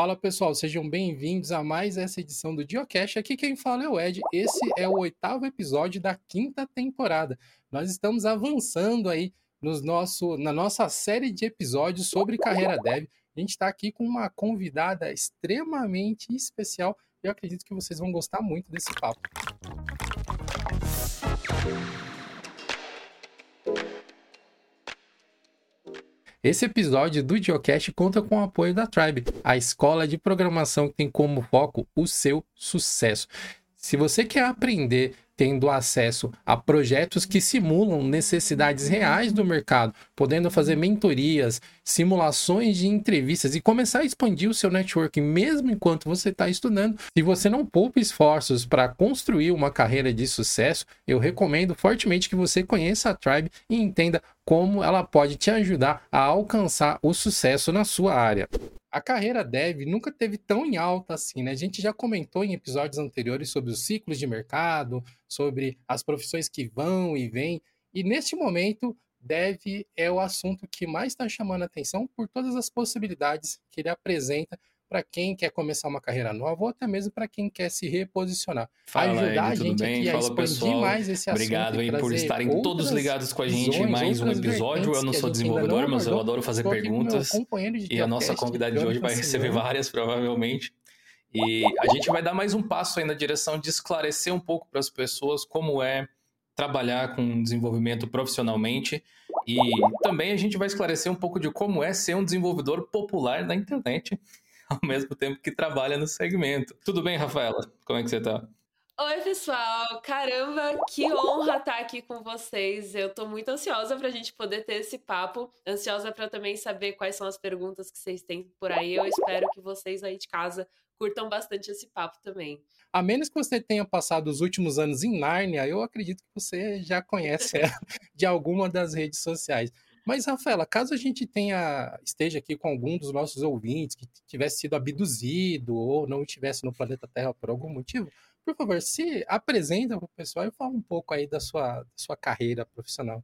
Fala pessoal, sejam bem-vindos a mais essa edição do Geocache. Aqui quem fala é o Ed. Esse é o oitavo episódio da quinta temporada. Nós estamos avançando aí nos nosso, na nossa série de episódios sobre carreira dev. A gente está aqui com uma convidada extremamente especial e eu acredito que vocês vão gostar muito desse papo. Esse episódio do Geocast conta com o apoio da Tribe, a escola de programação que tem como foco o seu sucesso. Se você quer aprender tendo acesso a projetos que simulam necessidades reais do mercado, podendo fazer mentorias, simulações de entrevistas e começar a expandir o seu networking mesmo enquanto você está estudando. Se você não poupa esforços para construir uma carreira de sucesso, eu recomendo fortemente que você conheça a Tribe e entenda como ela pode te ajudar a alcançar o sucesso na sua área a carreira dev nunca teve tão em alta assim, né? A gente já comentou em episódios anteriores sobre os ciclos de mercado, sobre as profissões que vão e vêm, e neste momento, dev é o assunto que mais está chamando a atenção por todas as possibilidades que ele apresenta para quem quer começar uma carreira nova ou até mesmo para quem quer se reposicionar. Fala, ajudar Ed, a gente bem? aqui Fala, a expandir pessoal. mais esse assunto. Obrigado aí por estarem todos ligados com a gente em mais um episódio. Eu não sou desenvolvedor, mas eu adoro fazer perguntas. E a nossa convidada de hoje vai receber várias, provavelmente. E a gente vai dar mais um passo aí na direção de esclarecer um pouco para as pessoas como é trabalhar com desenvolvimento profissionalmente e também a gente vai esclarecer um pouco de como é ser um desenvolvedor popular na internet ao mesmo tempo que trabalha no segmento. Tudo bem, Rafaela? Como é que você tá? Oi, pessoal! Caramba, que honra estar aqui com vocês. Eu tô muito ansiosa para a gente poder ter esse papo. Ansiosa para também saber quais são as perguntas que vocês têm por aí. Eu espero que vocês aí de casa curtam bastante esse papo também. A menos que você tenha passado os últimos anos em Nárnia, eu acredito que você já conhece ela de alguma das redes sociais. Mas, Rafaela, caso a gente tenha esteja aqui com algum dos nossos ouvintes que tivesse sido abduzido ou não estivesse no planeta Terra por algum motivo, por favor, se apresenta para o pessoal e fala um pouco aí da sua, da sua carreira profissional.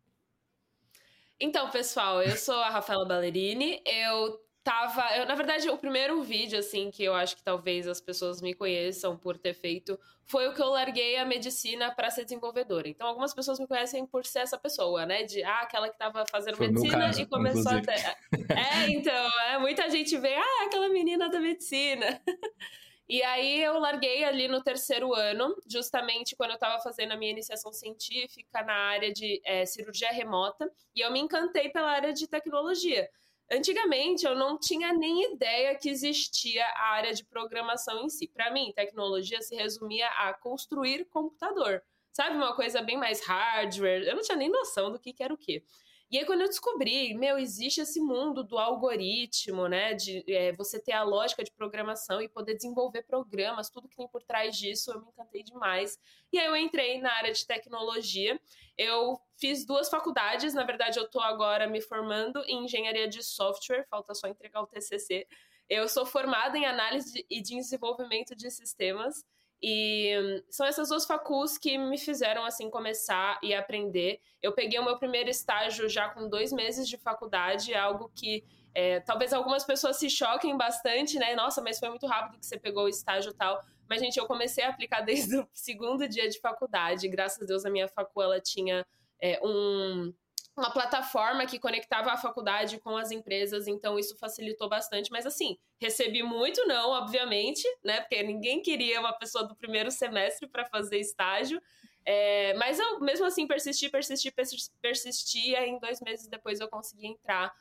Então, pessoal, eu sou a Rafaela Ballerini, eu tava. Eu, na verdade, o primeiro vídeo, assim, que eu acho que talvez as pessoas me conheçam por ter feito, foi o que eu larguei a medicina para ser desenvolvedora. Então, algumas pessoas me conhecem por ser essa pessoa, né? De, ah, aquela que tava fazendo foi medicina caso, e começou inclusive. a. É, então, é, muita gente vê, ah, aquela menina da medicina. E aí eu larguei ali no terceiro ano, justamente quando eu estava fazendo a minha iniciação científica na área de é, cirurgia remota, e eu me encantei pela área de tecnologia. Antigamente eu não tinha nem ideia que existia a área de programação em si. Para mim, tecnologia se resumia a construir computador. Sabe, uma coisa bem mais hardware. Eu não tinha nem noção do que, que era o quê. E aí, quando eu descobri, meu, existe esse mundo do algoritmo, né? De é, você ter a lógica de programação e poder desenvolver programas, tudo que tem por trás disso, eu me encantei demais. E aí eu entrei na área de tecnologia. Eu fiz duas faculdades, na verdade, eu estou agora me formando em engenharia de software, falta só entregar o TCC. Eu sou formada em análise e de desenvolvimento de sistemas. E são essas duas facus que me fizeram assim começar e aprender. Eu peguei o meu primeiro estágio já com dois meses de faculdade, algo que é, talvez algumas pessoas se choquem bastante, né? Nossa, mas foi muito rápido que você pegou o estágio e tal. Mas, gente, eu comecei a aplicar desde o segundo dia de faculdade. Graças a Deus, a minha facu, ela tinha é, um uma plataforma que conectava a faculdade com as empresas, então isso facilitou bastante. Mas assim, recebi muito não, obviamente, né? Porque ninguém queria uma pessoa do primeiro semestre para fazer estágio. É, mas eu mesmo assim persisti, persisti, persisti, e em dois meses depois eu consegui entrar.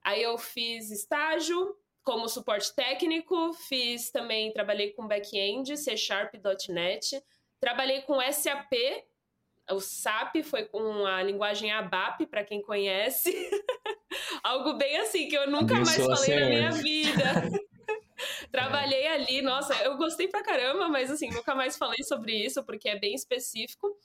Aí eu fiz estágio como suporte técnico, fiz também, trabalhei com back-end, C Sharp, .NET, trabalhei com SAP o SAP foi com a linguagem ABAP, para quem conhece. Algo bem assim, que eu nunca mais falei na minha vida. Trabalhei ali, nossa, eu gostei pra caramba, mas assim, nunca mais falei sobre isso, porque é bem específico.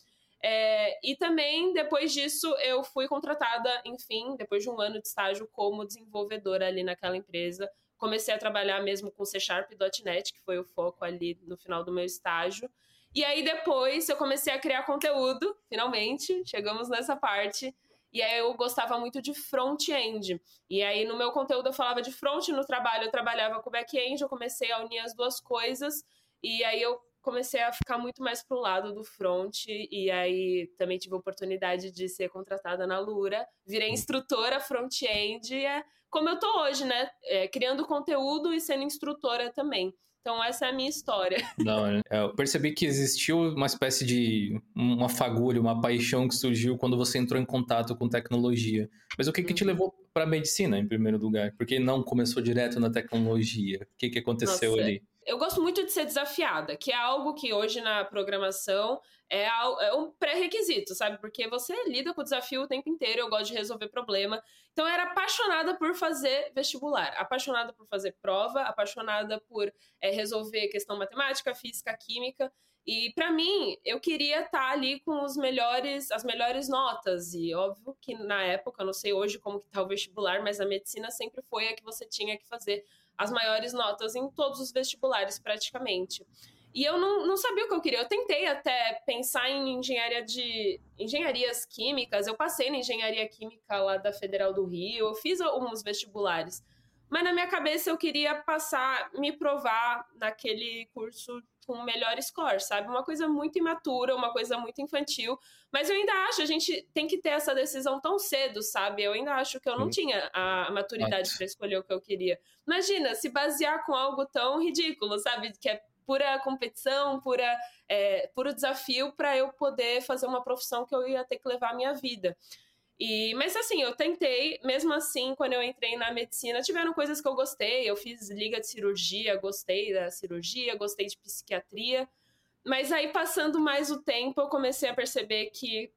É, e também, depois disso, eu fui contratada, enfim, depois de um ano de estágio como desenvolvedora ali naquela empresa. Comecei a trabalhar mesmo com C Sharp e .NET, que foi o foco ali no final do meu estágio. E aí depois eu comecei a criar conteúdo, finalmente, chegamos nessa parte. e aí eu gostava muito de front-end. E aí no meu conteúdo eu falava de front, no trabalho eu trabalhava com back-end, eu comecei a unir as duas coisas, e aí eu comecei a ficar muito mais pro lado do front, e aí também tive a oportunidade de ser contratada na Lura, virei hum. instrutora front-end, é como eu tô hoje, né? É, criando conteúdo e sendo instrutora também. Então, essa é a minha história. Não, é, eu percebi que existiu uma espécie de uma fagulha, uma paixão que surgiu quando você entrou em contato com tecnologia. Mas o que, que te uhum. levou para a medicina, em primeiro lugar? Por que não começou direto na tecnologia? O que, que aconteceu Nossa, ali? Eu gosto muito de ser desafiada, que é algo que hoje na programação é, é um pré-requisito, sabe? Porque você lida com o desafio o tempo inteiro, eu gosto de resolver problema. Então, eu era apaixonada por fazer vestibular, apaixonada por fazer prova, apaixonada por é, resolver questão matemática, física, química. E para mim, eu queria estar tá ali com os melhores, as melhores notas. E óbvio que na época, não sei hoje como que tá o vestibular, mas a medicina sempre foi a que você tinha que fazer as maiores notas em todos os vestibulares, praticamente. E eu não, não sabia o que eu queria. Eu tentei até pensar em engenharia de engenharias químicas. Eu passei na engenharia química lá da Federal do Rio, eu fiz alguns vestibulares. Mas na minha cabeça eu queria passar, me provar naquele curso com melhor score, sabe? Uma coisa muito imatura, uma coisa muito infantil. Mas eu ainda acho, a gente tem que ter essa decisão tão cedo, sabe? Eu ainda acho que eu não tinha a maturidade para escolher o que eu queria. Imagina, se basear com algo tão ridículo, sabe? Que é pura competição, pura, é, puro desafio para eu poder fazer uma profissão que eu ia ter que levar a minha vida. E, mas assim, eu tentei, mesmo assim, quando eu entrei na medicina, tiveram coisas que eu gostei. Eu fiz liga de cirurgia, gostei da cirurgia, gostei de psiquiatria. Mas aí, passando mais o tempo, eu comecei a perceber que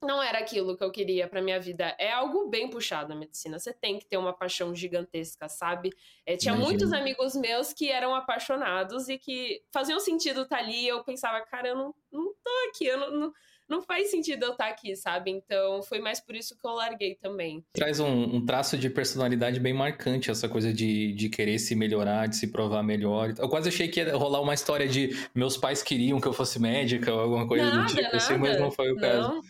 não era aquilo que eu queria para minha vida. É algo bem puxado a medicina. Você tem que ter uma paixão gigantesca, sabe? É, tinha Imagina. muitos amigos meus que eram apaixonados e que faziam sentido estar tá ali. Eu pensava, cara, eu não, não tô aqui, eu não, não não faz sentido eu estar aqui, sabe? Então foi mais por isso que eu larguei também. Traz um, um traço de personalidade bem marcante, essa coisa de, de querer se melhorar, de se provar melhor. Eu quase achei que ia rolar uma história de meus pais queriam que eu fosse médica ou alguma coisa nada, do tipo nada. assim, mas não foi o caso. Não.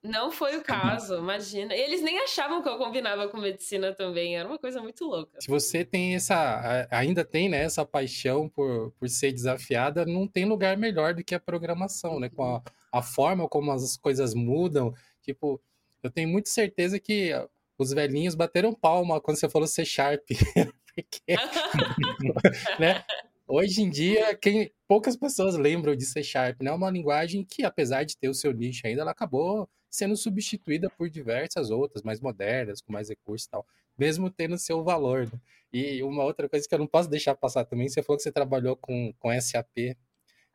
Não foi o caso, imagina. Eles nem achavam que eu combinava com medicina também, era uma coisa muito louca. Se você tem essa, ainda tem, né, essa paixão por, por ser desafiada, não tem lugar melhor do que a programação, né, com a, a forma como as coisas mudam. Tipo, eu tenho muita certeza que os velhinhos bateram palma quando você falou C Sharp. Porque, né? Hoje em dia, quem, poucas pessoas lembram de C Sharp, né? É uma linguagem que, apesar de ter o seu nicho ainda, ela acabou sendo substituída por diversas outras, mais modernas, com mais recursos e tal, mesmo tendo seu valor. Né? E uma outra coisa que eu não posso deixar passar também, você falou que você trabalhou com, com SAP.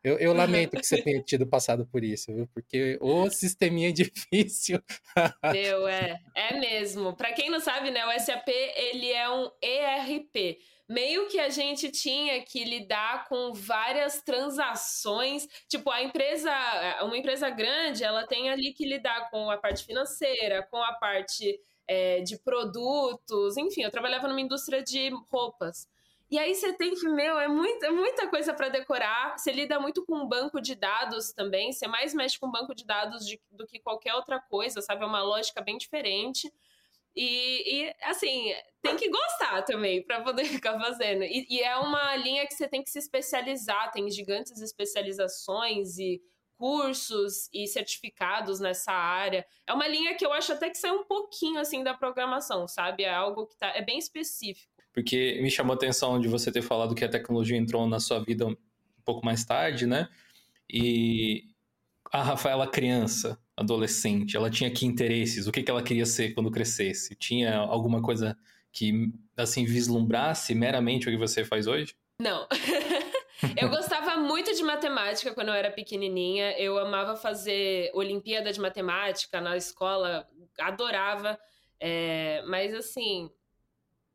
Eu, eu lamento que você tenha tido passado por isso, viu? Porque o sisteminha é difícil. Meu, é. É mesmo. Para quem não sabe, né, o SAP, ele é um ERP. Meio que a gente tinha que lidar com várias transações. Tipo, a empresa, uma empresa grande, ela tem ali que lidar com a parte financeira, com a parte é, de produtos. Enfim, eu trabalhava numa indústria de roupas. E aí você tem que, meu, é muita, muita coisa para decorar. Você lida muito com banco de dados também. Você mais mexe com banco de dados de, do que qualquer outra coisa, sabe? É uma lógica bem diferente. E, e assim, tem que gostar também para poder ficar fazendo. E, e é uma linha que você tem que se especializar. Tem gigantes especializações e cursos e certificados nessa área. É uma linha que eu acho até que sai um pouquinho assim da programação, sabe? É algo que tá, é bem específico porque me chamou a atenção de você ter falado que a tecnologia entrou na sua vida um pouco mais tarde, né? E a Rafaela criança, adolescente, ela tinha que interesses? O que, que ela queria ser quando crescesse? Tinha alguma coisa que, assim, vislumbrasse meramente o que você faz hoje? Não. eu gostava muito de matemática quando eu era pequenininha. Eu amava fazer Olimpíada de Matemática na escola, adorava. É, mas, assim,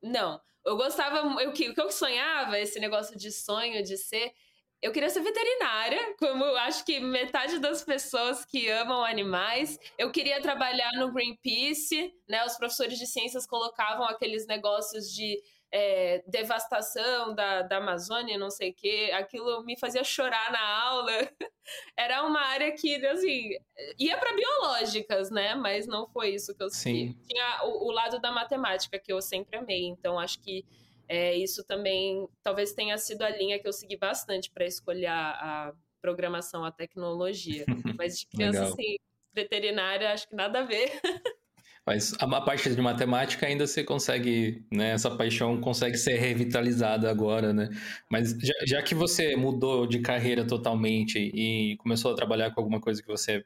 não. Eu gostava, eu, o que eu sonhava, esse negócio de sonho, de ser. Eu queria ser veterinária, como acho que metade das pessoas que amam animais. Eu queria trabalhar no Greenpeace, né? Os professores de ciências colocavam aqueles negócios de é, devastação da, da Amazônia, não sei o quê, aquilo me fazia chorar na aula. Era uma área que, assim, ia para biológicas, né? Mas não foi isso que eu Sim. Tinha o, o, lado da matemática que eu sempre amei, então acho que é, isso também talvez tenha sido a linha que eu segui bastante para escolher a, a, programação, a tecnologia. Mas de criança, assim, veterinária, acho que nada a ver. Mas a, parte de matemática ainda você consegue, né? Essa paixão consegue ser revitalizada agora, né? Mas já, já, que você mudou de carreira totalmente e começou a trabalhar com alguma coisa que você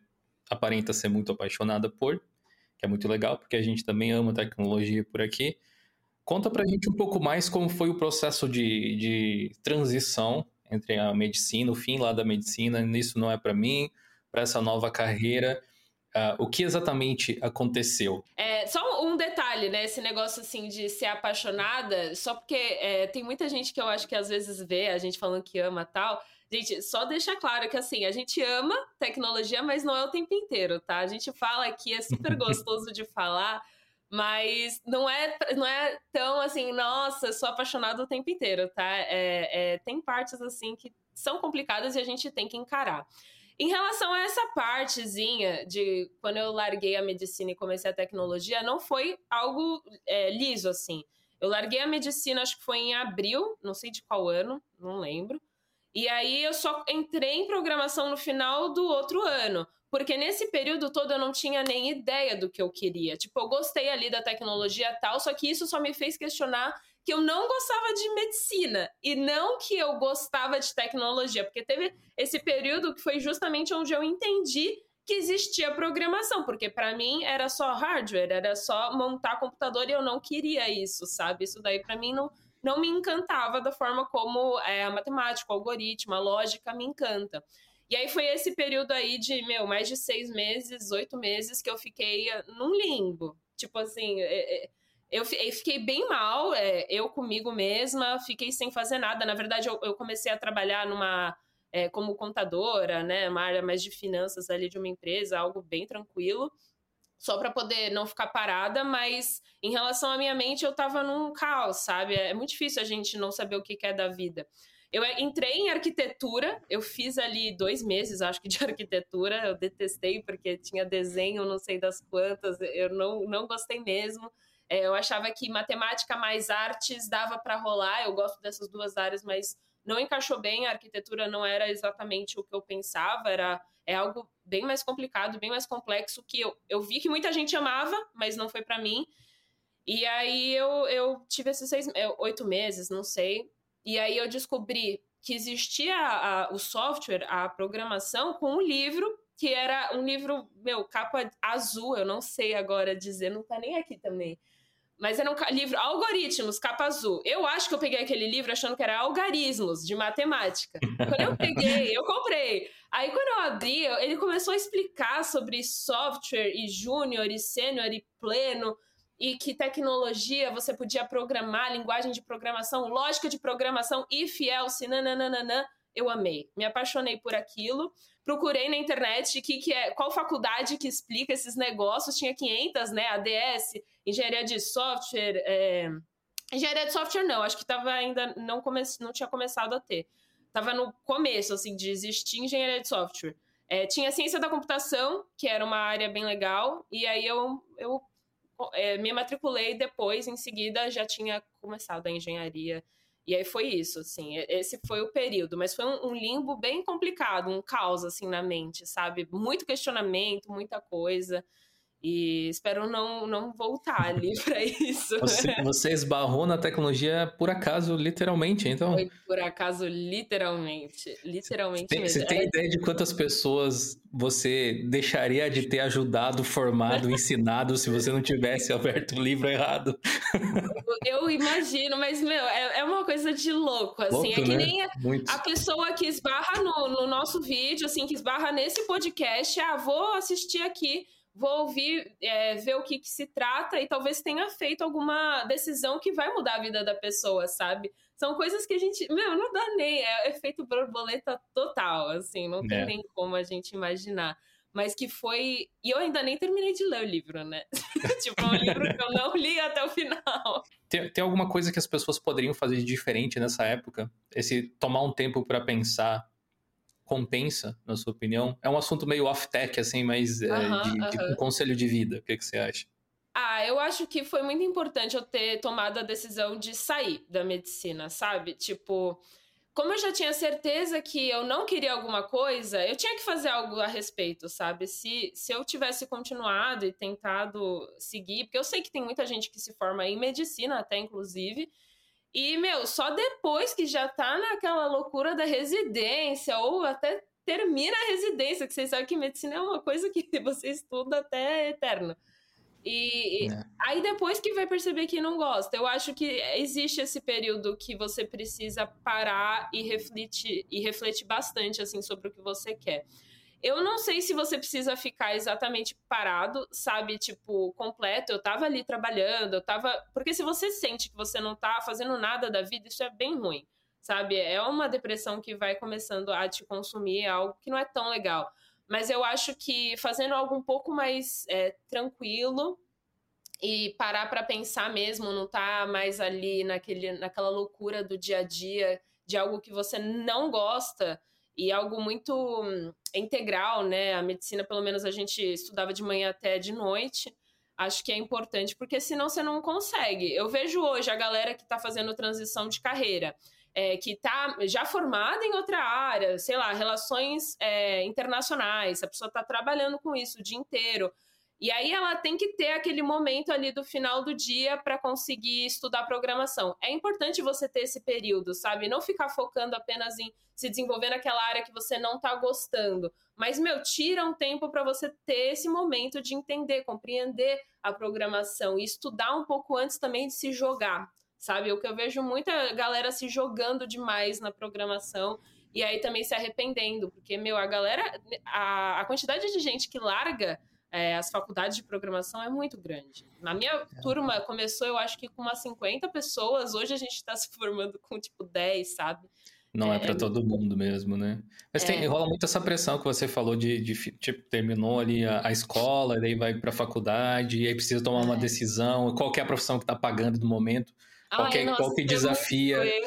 aparenta ser muito apaixonada por, que é muito legal, porque a gente também ama tecnologia por aqui. Conta pra gente um pouco mais como foi o processo de, de transição entre a medicina, o fim lá da medicina, isso não é para mim, para essa nova carreira. Uh, o que exatamente aconteceu? É, só um detalhe, né? Esse negócio assim de ser apaixonada, só porque é, tem muita gente que eu acho que às vezes vê a gente falando que ama tal. Gente, só deixa claro que assim, a gente ama tecnologia, mas não é o tempo inteiro, tá? A gente fala aqui, é super gostoso de falar, mas não é, não é tão assim, nossa, sou apaixonada o tempo inteiro, tá? É, é, tem partes assim que são complicadas e a gente tem que encarar. Em relação a essa partezinha de quando eu larguei a medicina e comecei a tecnologia, não foi algo é, liso assim. Eu larguei a medicina, acho que foi em abril, não sei de qual ano, não lembro. E aí eu só entrei em programação no final do outro ano, porque nesse período todo eu não tinha nem ideia do que eu queria. Tipo, eu gostei ali da tecnologia tal, só que isso só me fez questionar que eu não gostava de medicina e não que eu gostava de tecnologia, porque teve esse período que foi justamente onde eu entendi que existia programação, porque para mim era só hardware, era só montar computador e eu não queria isso, sabe? Isso daí para mim não, não me encantava da forma como é, a matemática, o algoritmo, a lógica me encanta. E aí foi esse período aí de, meu, mais de seis meses, oito meses que eu fiquei num limbo. Tipo assim, é, é, eu, fiquei bem mal, é, eu comigo mesma, fiquei sem fazer nada. Na verdade, eu, eu comecei a trabalhar numa é, como contadora, né, uma área mais de finanças ali de uma empresa, algo bem tranquilo, só para poder não ficar parada. Mas em relação à minha mente, eu tava num caos, sabe? É muito difícil a gente não saber o que é da vida. Eu entrei em arquitetura, eu fiz ali dois meses, acho que, de arquitetura. Eu detestei porque tinha desenho, não sei das quantas, eu não, não gostei mesmo. É, eu achava que matemática mais artes dava para rolar. Eu gosto dessas duas áreas, mas não encaixou bem. A arquitetura não era exatamente o que eu pensava. Era é algo bem mais complicado, bem mais complexo que eu, eu vi que muita gente amava, mas não foi para mim. E aí eu, eu tive esses seis, é, oito meses, não sei. E aí eu descobri que existia a, o software, a programação, com um livro que era um livro, meu, capa azul, eu não sei agora dizer, não tá nem aqui também. Mas era um livro Algoritmos, capa azul. Eu acho que eu peguei aquele livro achando que era algarismos de matemática. Quando eu peguei, eu comprei. Aí quando eu abri, ele começou a explicar sobre software e júnior e sênior e pleno e que tecnologia você podia programar, linguagem de programação, lógica de programação, if, else, nananana. Eu amei, me apaixonei por aquilo procurei na internet que, que é, qual faculdade que explica esses negócios, tinha 500, né, ADS, engenharia de software, é... engenharia de software não, acho que tava ainda, não, come... não tinha começado a ter, tava no começo, assim, de existir engenharia de software. É, tinha ciência da computação, que era uma área bem legal, e aí eu, eu é, me matriculei depois, em seguida já tinha começado a engenharia e aí foi isso, assim, esse foi o período, mas foi um, um, limbo bem complicado, um caos, assim, na mente, sabe? Muito questionamento, muita coisa. E espero não, não voltar ali para isso. Você, você, esbarrou na tecnologia por acaso, literalmente, então? Foi por acaso, literalmente. Literalmente tem, mesmo. Você tem é... ideia de quantas pessoas você deixaria de ter ajudado, formado, ensinado se você não tivesse aberto o livro errado? Eu imagino, mas, meu, é, é uma coisa de louco, assim. Louco, é que né? nem a, a, pessoa que esbarra no, no nosso vídeo, assim, que esbarra nesse podcast, ah, vou assistir aqui vou ouvir, é, ver o que, que, se trata e talvez tenha feito alguma decisão que vai mudar a vida da pessoa, sabe? São coisas que a gente, meu, não dá nem, é efeito borboleta total, assim, não tem é. nem como a gente imaginar. mas que foi. E eu ainda nem terminei de ler o livro, né? tipo, é um livro que eu não li até o final. Tem, tem alguma coisa que as pessoas poderiam fazer de diferente nessa época? Esse tomar um tempo para pensar compensa, na sua opinião? É um assunto meio off-tech, assim, mas é, de, de um conselho de vida. O que, que você acha? Ah, eu acho que foi muito importante eu ter tomado a decisão de sair da medicina, sabe? Tipo, como eu já tinha certeza que eu não queria alguma coisa, eu tinha que fazer algo a respeito, sabe? Se, se eu tivesse continuado e tentado seguir, porque eu sei que tem muita gente que se forma em medicina, até inclusive, e, meu, só depois que já tá naquela loucura da residência, ou até termina a residência, que vocês sabem que medicina é uma coisa que você estuda até eterno. E é. aí depois que vai perceber que não gosta. Eu acho que existe esse período que você precisa parar e refletir e refletir bastante assim sobre o que você quer. Eu não sei se você precisa ficar exatamente parado, sabe, tipo, completo. Eu tava ali trabalhando, eu tava. Porque se você sente que você não tá fazendo nada da vida, isso é bem ruim, sabe? É uma depressão que vai começando a te consumir, é algo que não é tão legal. Mas eu acho que fazendo algo um pouco mais é, tranquilo e parar para pensar mesmo, não tá mais ali naquele, naquela loucura do dia a dia, de algo que você não gosta e algo muito hum, integral, né? A medicina, pelo menos, a gente estudava de manhã até de noite. Acho que é importante, porque senão você não consegue. Eu vejo hoje a galera que está fazendo transição de carreira é, que está já formada em outra área, sei lá, relações é, internacionais, a pessoa está trabalhando com isso o dia inteiro. E aí ela tem que ter aquele momento ali do final do dia para conseguir estudar programação. É importante você ter esse período, sabe? Não ficar focando apenas em se desenvolver naquela área que você não está gostando. Mas, meu, tira um tempo para você ter esse momento de entender, compreender a programação e estudar um pouco antes também de se jogar sabe? O que eu vejo muita galera se jogando demais na programação e aí também se arrependendo, porque, meu, a galera, a, a quantidade de gente que larga é, as faculdades de programação é muito grande. Na minha é. turma começou, eu acho que com umas 50 pessoas, hoje a gente está se formando com tipo 10, sabe? Não é, é para todo mundo mesmo, né? Mas tem, é. rola muito essa pressão que você falou de, de tipo, terminou ali a, a escola, daí vai para a faculdade, e aí precisa tomar uma é. decisão, qual é a profissão que está pagando no momento. Qual, que, nossa, qual que desafia. É,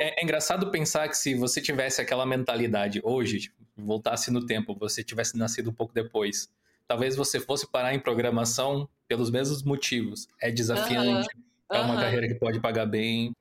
é, engraçado pensar que se você tivesse aquela mentalidade hoje, tipo, voltasse no tempo, você tivesse nascido um pouco depois, talvez você fosse parar em programação pelos mesmos motivos. É desafiante, é uma carreira que pode pagar bem,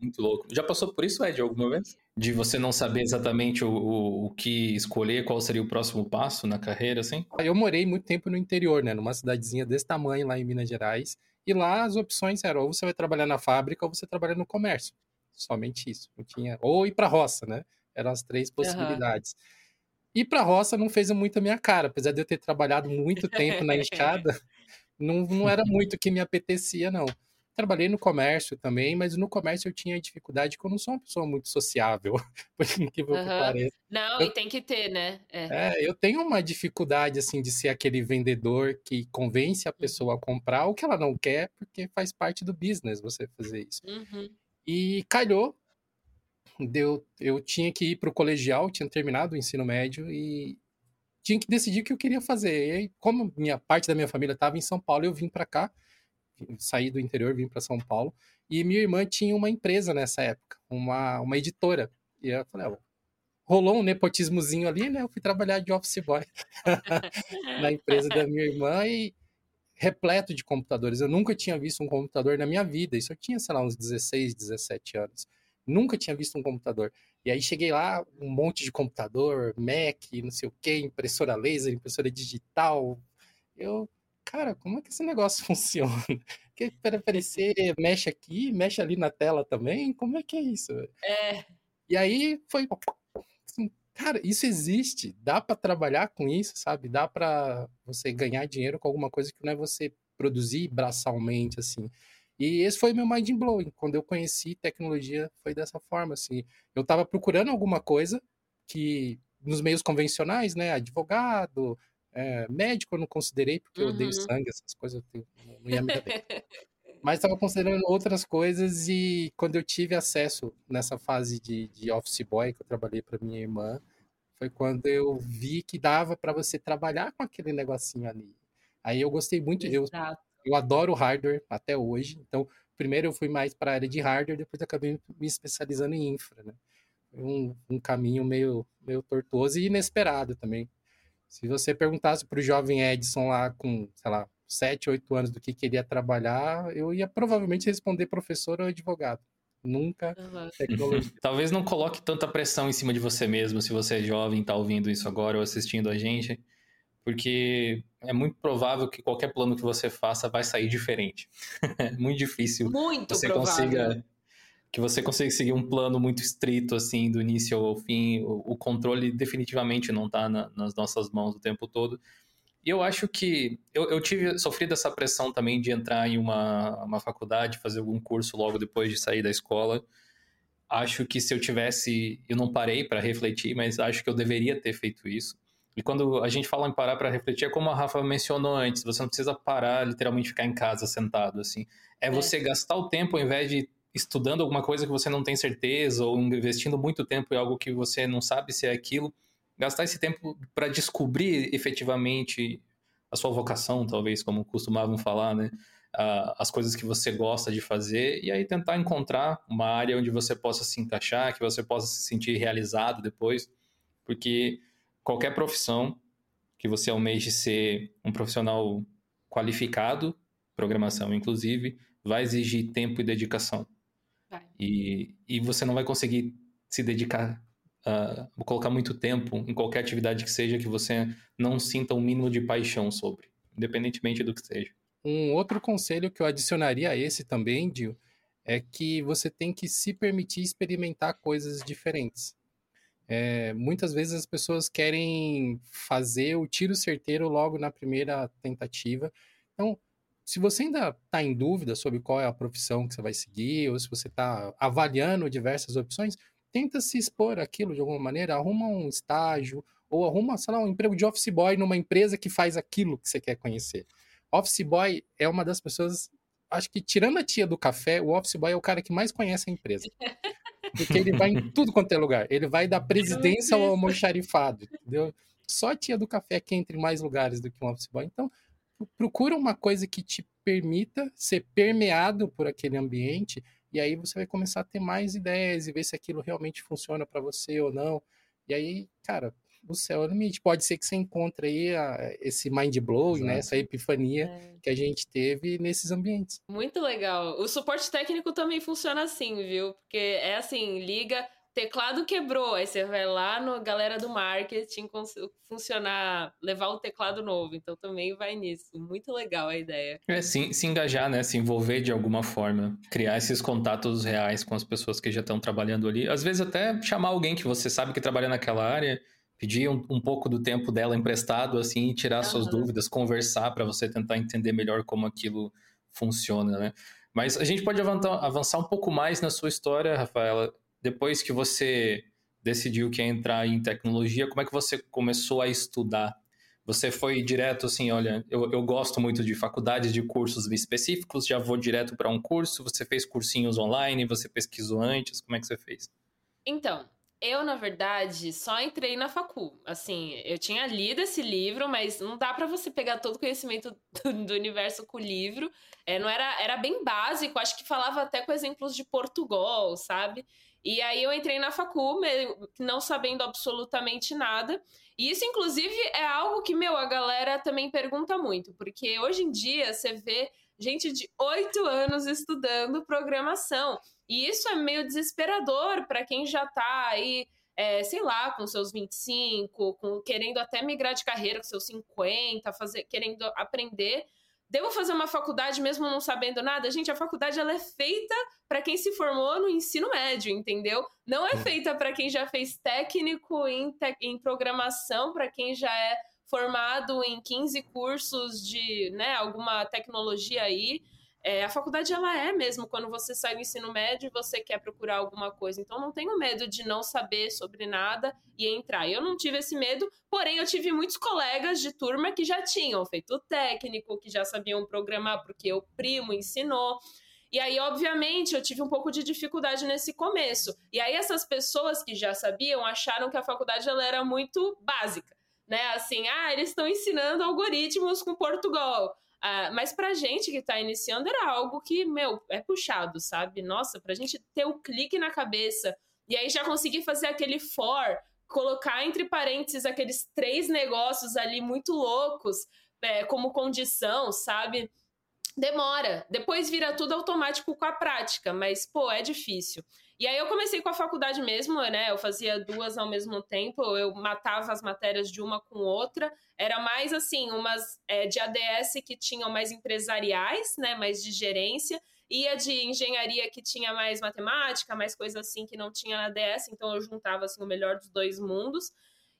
muito louco. Já passou por isso, Ed, alguma vez? De você não saber exatamente o, o, o, que escolher, qual seria o próximo passo na carreira, assim? Eu morei muito tempo no interior, né? Numa cidadezinha desse tamanho lá em Minas Gerais. E lá as opções eram ou você vai trabalhar na fábrica ou você trabalha no comércio. Somente isso. Não tinha... Ou ir para roça, né? Eram as três possibilidades. Uhum. Ir para roça não fez muito a minha cara, apesar de eu ter trabalhado muito tempo na enxada, não, não era muito o que me apetecia, não. Trabalhei no comércio também, mas no comércio eu tinha dificuldade, porque eu não sou uma pessoa muito sociável, por incrível uhum. que pareça. Não, eu, e tem que ter, né? É. é. eu tenho uma dificuldade, assim, de ser aquele vendedor que convence a pessoa a comprar o que ela não quer, porque faz parte do business você fazer isso. Uhum. E calhou, deu, eu tinha que ir para o colegial, tinha terminado o ensino médio e tinha que decidir o que eu queria fazer. E aí, como minha parte da minha família estava em São Paulo, eu vim para cá saí do interior, vim para São Paulo, e minha irmã tinha uma empresa nessa época, uma, uma editora. E eu falei, ah, rolou um nepotismozinho ali, né? Eu fui trabalhar de office boy na empresa da minha irmã e repleto de computadores. Eu nunca tinha visto um computador na minha vida. Isso eu tinha, sei lá, uns 16, 17 anos. Nunca tinha visto um computador. E aí cheguei lá, um monte de computador, Mac, não sei o que, impressora laser, impressora digital. Eu cara, como é que esse negócio funciona? Que para aparecer, mexe aqui, mexe ali na tela também? Como é que é isso? É. E aí foi assim, cara, isso existe, dá para trabalhar com isso, sabe? Dá para você ganhar dinheiro com alguma coisa que não é você produzir braçalmente assim. E esse foi meu mind blowing. Quando eu conheci tecnologia, foi dessa forma, assim. Eu estava procurando alguma coisa que nos meios convencionais, né, advogado, é, médico eu não considerei, porque eu odeio uhum. sangue, essas coisas, eu não ia me dar bem. Mas estava considerando outras coisas e quando eu tive acesso nessa fase de, de office boy que eu trabalhei para minha irmã, Foi quando eu vi que dava para você trabalhar com aquele negocinho ali. Aí eu gostei muito, eu, eu adoro hardware até hoje. Então, primeiro eu fui mais para a área de hardware, depois acabei me especializando em infra, né? Um, um caminho meio, meio tortuoso e inesperado também. Se você perguntasse para o jovem Edson lá com, sei lá, 7, 8 anos do que queria trabalhar, eu ia provavelmente responder professor ou advogado. Nunca uhum. tecnologia. Talvez não coloque tanta pressão em cima de você mesmo se você é jovem, está ouvindo isso agora ou assistindo a gente, porque é muito provável que qualquer plano que você faça vai sair diferente. é muito difícil. Muito você provável. consiga que você consiga seguir um plano muito estrito assim do início ao fim. O, o controle definitivamente não está na, nas nossas mãos o tempo todo. E eu acho que eu, eu tive sofri dessa pressão também de entrar em uma, uma faculdade, fazer algum curso logo depois de sair da escola. Acho que se eu tivesse, eu não parei para refletir, mas acho que eu deveria ter feito isso. E quando a gente fala em parar para refletir, é como a Rafa mencionou antes, você não precisa parar, literalmente ficar em casa sentado assim. É, é. você gastar o tempo ao invés de estudando alguma coisa que você não tem certeza ou investindo muito tempo em algo que você não sabe se é aquilo gastar esse tempo para descobrir efetivamente a sua vocação, talvez, como costumavam falar, né? as coisas que você gosta de fazer e aí tentar encontrar uma área onde você possa se encaixar, que você possa se sentir realizado depois, porque qualquer profissão que você almeje ser um profissional qualificado, programação inclusive, vai exigir tempo e dedicação. E, e você não vai conseguir se dedicar uh, colocar muito tempo em qualquer atividade que seja que você não sinta um mínimo de paixão sobre, independentemente do que seja. Um outro conselho que eu adicionaria a esse também, Dio, é que você tem que se permitir experimentar coisas diferentes. É, muitas vezes as pessoas querem fazer o tiro certeiro logo na primeira tentativa. Então, se você ainda está em dúvida sobre qual é a profissão que você vai seguir, ou se você está avaliando diversas opções, tenta se expor aquilo de alguma maneira, arruma um estágio, ou arruma, sei lá, um emprego de office boy numa empresa que faz aquilo que você quer conhecer. Office boy é uma das pessoas, acho que tirando a tia do café, o office boy é o cara que mais conhece a empresa. Porque ele vai em tudo quanto é lugar. Ele vai da presidência ao almoxarifado, entendeu? Só a tia do café que entra em mais lugares do que um office boy. Então, procura uma coisa que te permita ser permeado por aquele ambiente e aí você vai começar a ter mais ideias e ver se aquilo realmente funciona para você ou não. E aí, cara, o céu é o limite. Pode ser que você encontre aí a, esse mind blowing, né? Essa epifania é. que a gente teve nesses ambientes. Muito legal. O suporte técnico também funciona assim, viu? Porque é assim, liga, teclado quebrou, aí você vai lá no galera do marketing funcionar, levar o teclado novo. Então também vai nisso. Muito legal a ideia. É sim, se engajar, né? Se envolver de alguma forma, criar esses contatos reais com as pessoas que já estão trabalhando ali. Às vezes até chamar alguém que você sabe que trabalha naquela área, pedir um, um pouco do tempo dela emprestado, assim, tirar uhum. suas dúvidas, conversar para você tentar entender melhor como aquilo funciona, né? Mas a gente pode avançar, avançar um pouco mais na sua história, Rafaela depois que você decidiu que ia entrar em tecnologia, como é que você começou a estudar? Você foi direto assim, olha, eu, eu gosto muito de faculdades de cursos específicos, já vou direto para um curso, você fez cursinhos online, você pesquisou antes, como é que você fez? Então, eu, na verdade, só entrei na facul. Assim, eu tinha lido esse livro, mas não dá para você pegar todo o conhecimento do, do universo com o livro. É, não era, era bem básico, acho que falava até com exemplos de Portugal, sabe? E aí eu entrei na facul, não sabendo absolutamente nada. E isso, inclusive, é algo que, meu, a galera também pergunta muito, porque hoje em dia você vê gente de oito anos estudando programação. E isso é meio desesperador para quem já está aí, é, sei lá, com seus 25, com, querendo até migrar de carreira com seus 50, fazer, querendo aprender. Devo fazer uma faculdade mesmo não sabendo nada? Gente, a faculdade ela é feita para quem se formou no ensino médio, entendeu? Não é feita para quem já fez técnico em, te em programação, para quem já é formado em 15 cursos de né, alguma tecnologia aí. É, a faculdade ela é mesmo quando você sai do ensino médio e você quer procurar alguma coisa. Então não tenho medo de não saber sobre nada e entrar. Eu não tive esse medo, porém eu tive muitos colegas de turma que já tinham feito técnico, que já sabiam programar porque o primo ensinou. E aí, obviamente, eu tive um pouco de dificuldade nesse começo. E aí, essas pessoas que já sabiam acharam que a faculdade ela era muito básica, né? Assim, ah, eles estão ensinando algoritmos com Portugal. Uh, mas pra gente que tá iniciando era algo que, meu, é puxado, sabe? Nossa, pra gente ter o clique na cabeça e aí já conseguir fazer aquele for, colocar entre parênteses aqueles três negócios ali muito loucos é, como condição, sabe? Demora. Depois vira tudo automático com a prática, mas, pô, é difícil. E aí eu comecei com a faculdade mesmo, né? Eu fazia duas ao mesmo tempo, eu matava as matérias de uma com outra. Era mais assim, umas é, de ADS que tinham mais empresariais, né? Mais de gerência. Ia de engenharia que tinha mais matemática, mais coisa assim que não tinha na ADS, então eu juntava assim, o melhor dos dois mundos.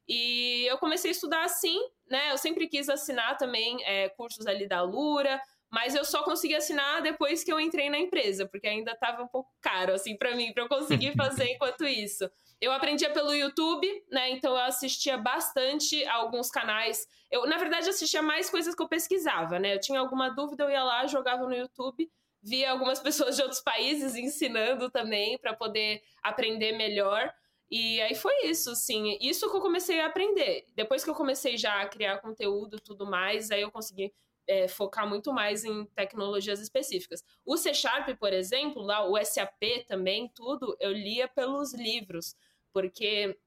E eu comecei a estudar assim, né? Eu sempre quis assinar também é, cursos ali da Lura, mas eu só consegui assinar depois que eu entrei na empresa, porque ainda estava um pouco caro, assim, para mim, para eu conseguir fazer enquanto isso. Eu aprendia pelo YouTube, né? Então eu assistia bastante a alguns canais. Eu, na verdade, assistia mais coisas que eu pesquisava, né? Eu tinha alguma dúvida, eu ia lá, jogava no YouTube, via algumas pessoas de outros países ensinando também para poder aprender melhor. E aí foi isso, assim, isso que eu comecei a aprender. Depois que eu comecei já a criar conteúdo e tudo mais, aí eu consegui é, focar muito mais em tecnologias específicas. O C Sharp, por exemplo, lá o SAP também, tudo, eu lia pelos livros, porque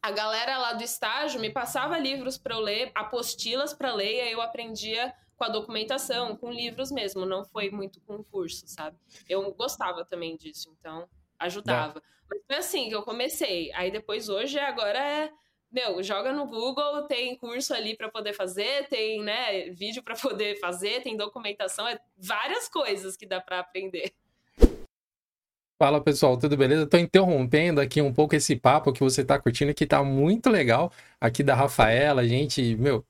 a galera lá do estágio me passava livros para eu ler, apostilas para ler, e aí eu aprendia com a documentação, com livros mesmo, não foi muito com curso, sabe? Eu gostava também disso, então ajudava. Mas foi assim que eu comecei. Aí depois hoje agora é meu, joga no Google, tem curso ali para poder fazer, tem, né, vídeo para poder fazer, tem documentação, é várias coisas que dá para aprender. Fala pessoal, tudo beleza? Tô interrompendo aqui um pouco esse papo que você tá curtindo, que tá muito legal aqui da Rafaela, gente, meu,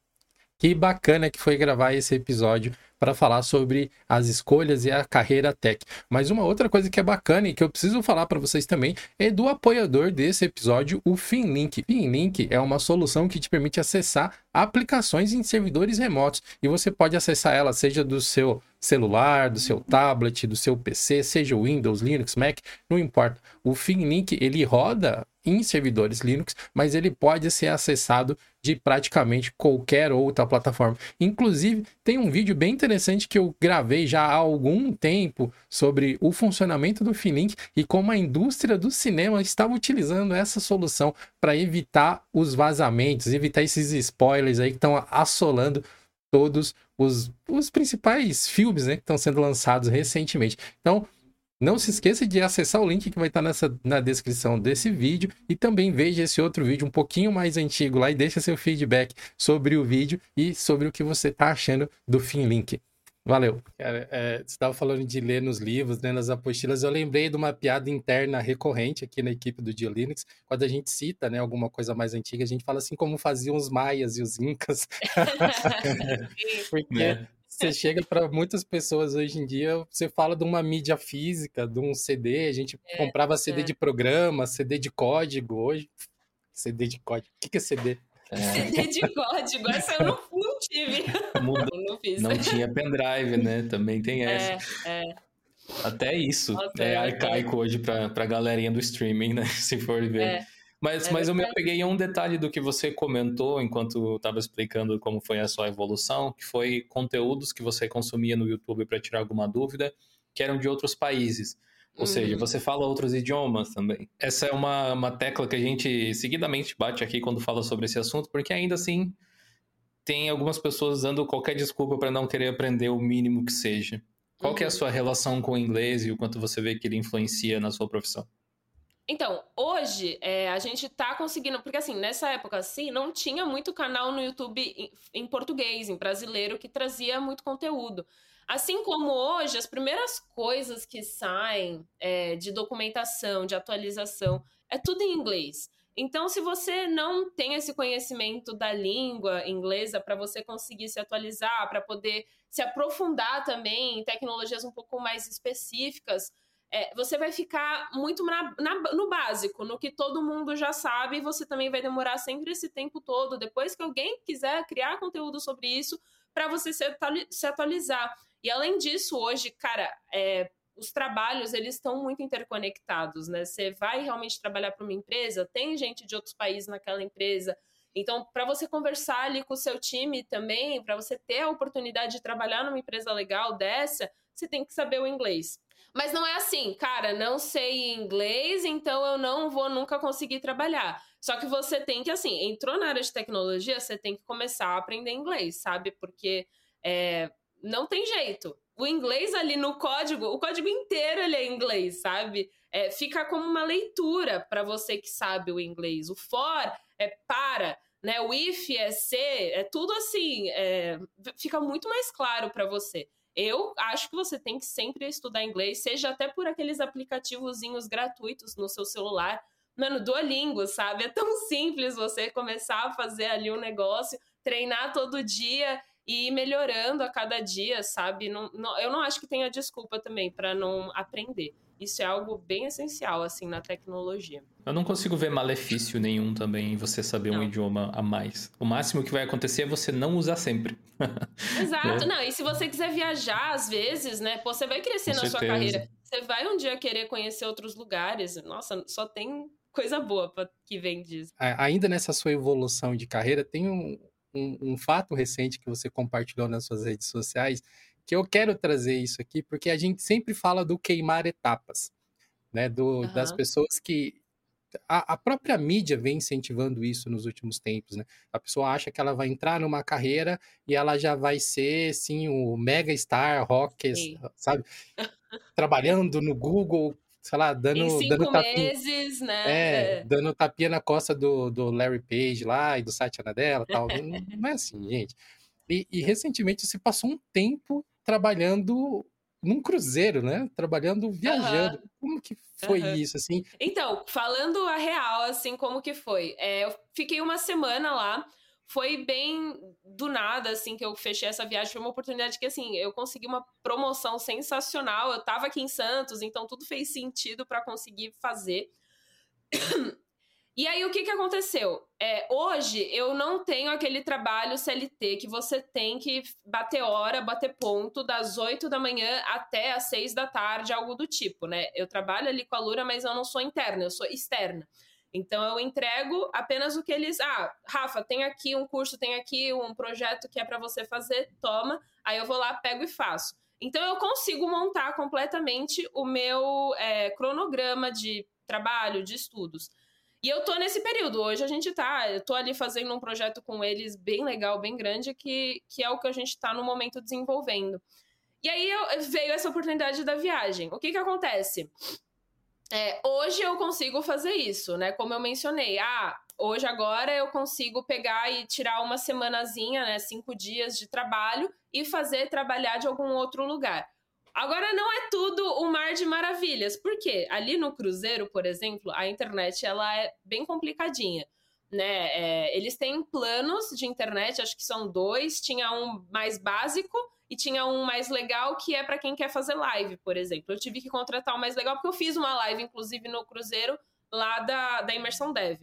que bacana que foi gravar esse episódio para falar sobre as escolhas e a carreira tech. Mas uma outra coisa que é bacana e que eu preciso falar para vocês também é do apoiador desse episódio, o Finlink. Finlink é uma solução que te permite acessar aplicações em servidores remotos e você pode acessar ela seja do seu celular, do seu tablet, do seu PC, seja Windows, Linux, Mac, não importa. O Finlink ele roda em servidores Linux, mas ele pode ser acessado de praticamente qualquer outra plataforma. Inclusive, tem um vídeo bem interessante que eu gravei já há algum tempo sobre o funcionamento do Finlink e como a indústria do cinema estava utilizando essa solução para evitar os vazamentos, evitar esses spoilers aí que estão assolando todos os, os principais filmes né, que estão sendo lançados recentemente. Então, não se esqueça de acessar o link que vai estar nessa, na descrição desse vídeo e também veja esse outro vídeo um pouquinho mais antigo lá e deixa seu feedback sobre o vídeo e sobre o que você está achando do Finlink. Valeu. Cara, é, você estava falando de ler nos livros, né, nas apostilas. Eu lembrei de uma piada interna recorrente aqui na equipe do Dio Linux. Quando a gente cita né, alguma coisa mais antiga, a gente fala assim como faziam os maias e os incas. Porque é você chega para muitas pessoas hoje em dia, você fala de uma mídia física, de um CD, a gente é, comprava CD é. de programa, CD de código, hoje CD de código. O que é CD? É. CD de código, essa eu não, não tive. Muda, não, fiz. não tinha pendrive, né? Também tem é, essa. É, é. Até isso Nossa, é, é arcaico hoje para a galerinha do streaming, né? Se for ver. Mas, é mas eu me apeguei a um detalhe do que você comentou enquanto estava explicando como foi a sua evolução, que foi conteúdos que você consumia no YouTube para tirar alguma dúvida, que eram de outros países. Ou uhum. seja, você fala outros idiomas também. Essa é uma, uma tecla que a gente seguidamente bate aqui quando fala sobre esse assunto, porque ainda assim tem algumas pessoas usando qualquer desculpa para não querer aprender o mínimo que seja. Qual uhum. que é a uhum. sua relação com o inglês e o quanto você vê que ele influencia na sua profissão? Então, hoje é, a gente tá conseguindo, porque assim, nessa época assim, não tinha muito canal no YouTube em, em, português, em brasileiro, que trazia muito conteúdo. Assim como hoje, as primeiras coisas que saem é, de documentação, de atualização, é tudo em inglês. Então, se você não tem esse conhecimento da língua inglesa para você conseguir se atualizar, para poder se aprofundar também em tecnologias um pouco mais específicas, é, você vai ficar muito na, na, no básico, no que todo mundo já sabe, e você também vai demorar sempre esse tempo todo, depois que alguém quiser criar conteúdo sobre isso, para você se, se, atualizar. E além disso, hoje, cara, é, os trabalhos eles estão muito interconectados, né? Você vai realmente trabalhar para uma empresa, tem gente de outros países naquela empresa. Então, para você conversar ali com o seu time também, para você ter a oportunidade de trabalhar numa empresa legal dessa, você tem que saber o inglês. Mas não é assim, cara, não sei inglês, então eu não vou nunca conseguir trabalhar. Só que você tem que, assim, entrou na área de tecnologia, você tem que começar a aprender inglês, sabe? Porque é, não tem jeito. O inglês ali no código, o código inteiro ele é inglês, sabe? É, fica como uma leitura para você que sabe o inglês. O for é para, né? O if é ser, é tudo assim, é, fica muito mais claro para você. Eu acho que você tem que sempre estudar inglês, seja até por aqueles aplicativozinhos gratuitos no seu celular. Mano, Duolingo, sabe? É tão simples você começar a fazer ali um negócio, treinar todo dia e ir melhorando a cada dia, sabe? Não, não, eu não acho que tenha desculpa também para não aprender. Isso é algo bem essencial, assim, na tecnologia. Eu não consigo ver malefício nenhum também em você saber não. um idioma a mais. O máximo que vai acontecer é você não usar sempre. Exato. é. Não, e se você quiser viajar, às vezes, né? Pô, você vai crescer Com na certeza. sua carreira. Você vai um dia querer conhecer outros lugares. Nossa, só tem coisa boa pra, que vem disso. Ainda nessa sua evolução de carreira, tem um, um, um fato recente que você compartilhou nas suas redes sociais que eu quero trazer isso aqui, porque a gente sempre fala do queimar etapas, né? Do, uhum. Das pessoas que. A, a, própria mídia vem incentivando isso nos últimos tempos, né? A pessoa acha que ela vai entrar numa carreira e ela já vai ser, sim, o mega star, rock, sabe? Trabalhando no Google, sei lá, dando. Em cinco dando tapinha, meses, né? É, é, dando tapinha na costa do, do Larry Page lá e do Satya Nadella tal. não, não é assim, gente. E, e, recentemente se passou um tempo trabalhando num cruzeiro, né? Trabalhando viajando. Uhum. Como que foi uhum. isso, assim? Então, falando a real, assim, como que foi? É, eu fiquei uma semana lá. Foi bem do nada, assim, que eu fechei essa viagem. Foi uma oportunidade que, assim, eu consegui uma promoção sensacional. Eu tava aqui em Santos, então tudo fez sentido para conseguir fazer. E aí, o que, que aconteceu? É, hoje, eu não tenho aquele trabalho CLT que você tem que bater hora, bater ponto, das 8 da manhã até as 6 da tarde, algo do tipo, né? Eu trabalho ali com a Lura, mas eu não sou interna, eu sou externa. Então, eu entrego apenas o que eles. Ah, Rafa, tem aqui um curso, tem aqui um projeto que é para você fazer, toma. Aí eu vou lá, pego e faço. Então, eu consigo montar completamente o meu é, cronograma de trabalho, de estudos. E eu tô nesse período. Hoje a gente tá, eu tô ali fazendo um projeto com eles bem legal, bem grande, que, que é o que a gente tá no momento desenvolvendo. E aí eu, veio essa oportunidade da viagem. O que que acontece? É, hoje eu consigo fazer isso, né? Como eu mencionei, ah, hoje agora eu consigo pegar e tirar uma semanazinha, né? Cinco dias de trabalho e fazer trabalhar de algum outro lugar. Agora não é tudo um mar de maravilhas. Por quê? Ali no cruzeiro, por exemplo, a internet ela é bem complicadinha. Né? É, eles têm planos de internet, acho que são dois. Tinha um mais básico e tinha um mais legal que é para quem quer fazer live, por exemplo. Eu tive que contratar o mais legal porque eu fiz uma live, inclusive, no cruzeiro lá da, da Imersão Dev.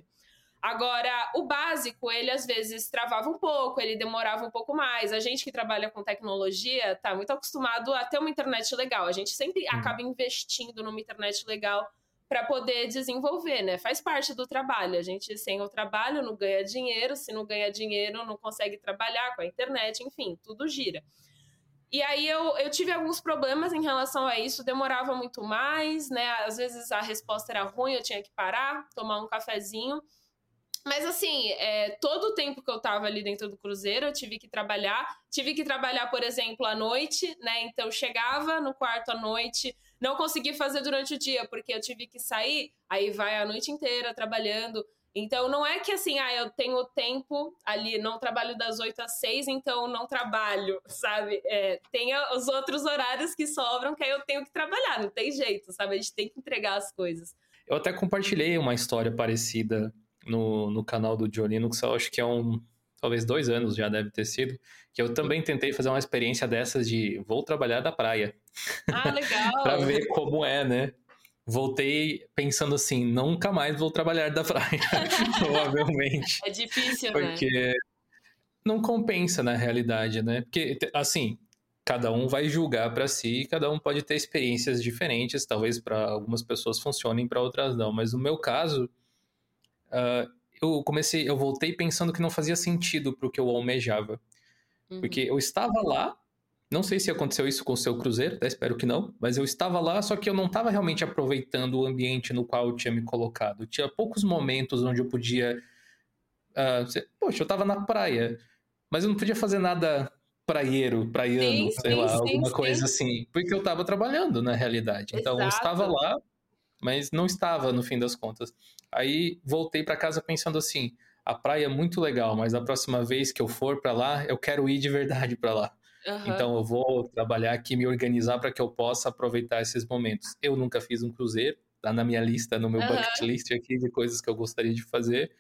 Agora, o básico, ele às vezes travava um pouco, ele demorava um pouco mais. A gente que trabalha com tecnologia tá muito acostumado a ter uma internet legal. A gente sempre uhum. acaba investindo numa internet legal para poder desenvolver, né? Faz parte do trabalho. A gente sem o trabalho não ganha dinheiro, se não ganha dinheiro não consegue trabalhar com a internet, enfim, tudo gira. E aí eu, eu tive alguns problemas em relação a isso, demorava muito mais, né? Às vezes a resposta era ruim, eu tinha que parar, tomar um cafezinho. Mas assim, é, todo o tempo que eu tava ali dentro do cruzeiro, eu tive que trabalhar. Tive que trabalhar, por exemplo, à noite, né? Então chegava no quarto à noite, não consegui fazer durante o dia, porque eu tive que sair, aí vai a noite inteira trabalhando. Então não é que assim, ah, eu tenho tempo ali, não trabalho das 8 às 6, então não trabalho, sabe? É, tem os outros horários que sobram que aí eu tenho que trabalhar, não tem jeito, sabe? A gente tem que entregar as coisas. Eu até compartilhei uma história parecida no, no canal do Joe Linux, eu acho que é um, talvez dois anos já deve ter sido, que eu também tentei fazer uma experiência dessas de vou trabalhar da praia. Ah, legal! para ver como é, né? Voltei pensando assim, nunca mais vou trabalhar da praia, provavelmente. É difícil, porque né? Porque não compensa na realidade, né? Porque, assim, cada um vai julgar para si, cada um pode ter experiências diferentes, talvez para algumas pessoas funcionem, para outras não. Mas no meu caso, uh, eu comecei, eu voltei pensando que não fazia sentido para o que eu almejava, uhum. porque eu estava lá. Não sei se aconteceu isso com o seu cruzeiro, né? espero que não, mas eu estava lá, só que eu não estava realmente aproveitando o ambiente no qual eu tinha me colocado. Tinha poucos momentos onde eu podia. Uh, poxa, eu estava na praia, mas eu não podia fazer nada praieiro, praiano, sim, sei sim, lá, sim, alguma coisa assim. Porque eu estava trabalhando na realidade. Então Exato. eu estava lá, mas não estava no fim das contas. Aí voltei para casa pensando assim: a praia é muito legal, mas a próxima vez que eu for para lá, eu quero ir de verdade para lá. Uhum. Então eu vou trabalhar aqui, me organizar para que eu possa aproveitar esses momentos. Eu nunca fiz um cruzeiro, tá na minha lista, no meu uhum. bucket list aqui de coisas que eu gostaria de fazer.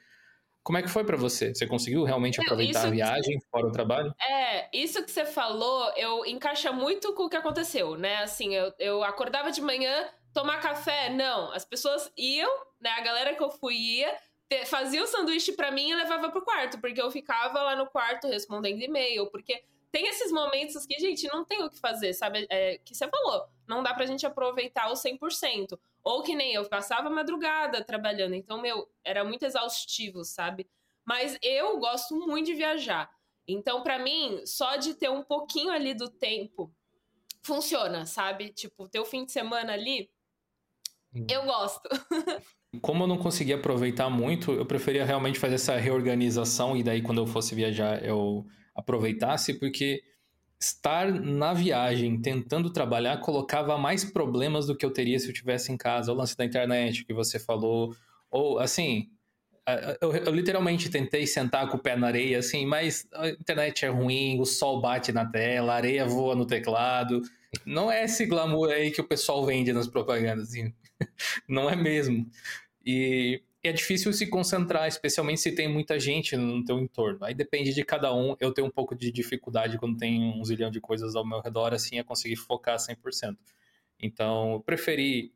Como é que foi para você? Você conseguiu realmente aproveitar a viagem que... fora o trabalho? É, isso que você falou, eu encaixa muito com o que aconteceu, né? Assim, eu, eu acordava de manhã, tomar café, não. As pessoas iam, né? A galera que eu fui ia, fazia o sanduíche para mim e levava pro quarto, porque eu ficava lá no quarto respondendo e-mail, porque tem esses momentos que, gente, não tem o que fazer, sabe? É, que você falou, não dá pra gente aproveitar o 100%. Ou que nem eu passava madrugada trabalhando, então, meu, era muito exaustivo, sabe? Mas eu gosto muito de viajar. Então, para mim, só de ter um pouquinho ali do tempo funciona, sabe? Tipo, ter o fim de semana ali. Eu gosto. Como eu não conseguia aproveitar muito, eu preferia realmente fazer essa reorganização e daí quando eu fosse viajar eu aproveitasse, porque estar na viagem tentando trabalhar colocava mais problemas do que eu teria se eu tivesse em casa. O lance da internet que você falou, ou assim, eu, eu, literalmente tentei sentar com o pé na areia, assim, mas a internet é ruim, o sol bate na tela, a areia voa no teclado. Não é esse glamour aí que o pessoal vende nas propagandas, assim. Não é mesmo. E é difícil se concentrar, especialmente se tem muita gente no teu entorno. Aí depende de cada um. Eu tenho um pouco de dificuldade quando tem um zilhão de coisas ao meu redor, assim, a conseguir focar 100%. Então, eu preferi,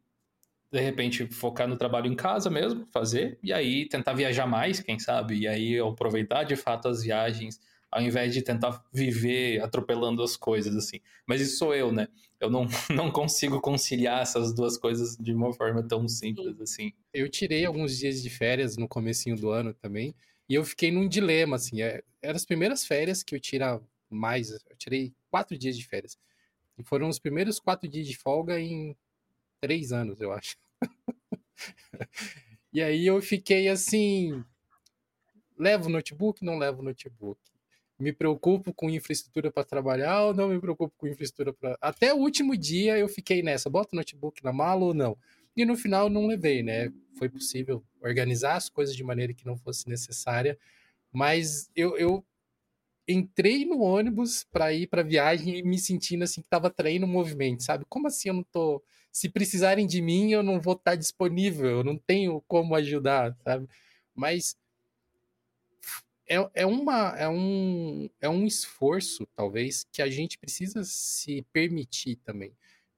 de repente, focar no trabalho em casa mesmo, fazer, e aí tentar viajar mais, quem sabe, e aí aproveitar de fato as viagens, ao invés de tentar viver atropelando as coisas, assim. Mas isso sou eu, né? Eu não, não consigo conciliar essas duas coisas de uma forma tão simples, assim. Eu tirei alguns dias de férias no comecinho do ano também, e eu fiquei num dilema, assim. É, eram as primeiras férias que eu tira mais, eu tirei quatro dias de férias. E foram os primeiros quatro dias de folga em três anos, eu acho. e aí eu fiquei assim, levo o notebook, não levo o notebook me preocupo com infraestrutura para trabalhar ou não me preocupo com infraestrutura para. Até o último dia eu fiquei nessa, bota o notebook na mala ou não. E no final não levei, né? Foi possível organizar as coisas de maneira que não fosse necessária, mas eu, eu entrei no ônibus para ir para viagem e me sentindo assim que estava traindo o movimento, sabe? Como assim eu não tô. Se precisarem de mim, eu não vou estar tá disponível, eu não tenho como ajudar, sabe? Mas é, é, uma, é, um, é um esforço, talvez, que a gente precisa se permitir também.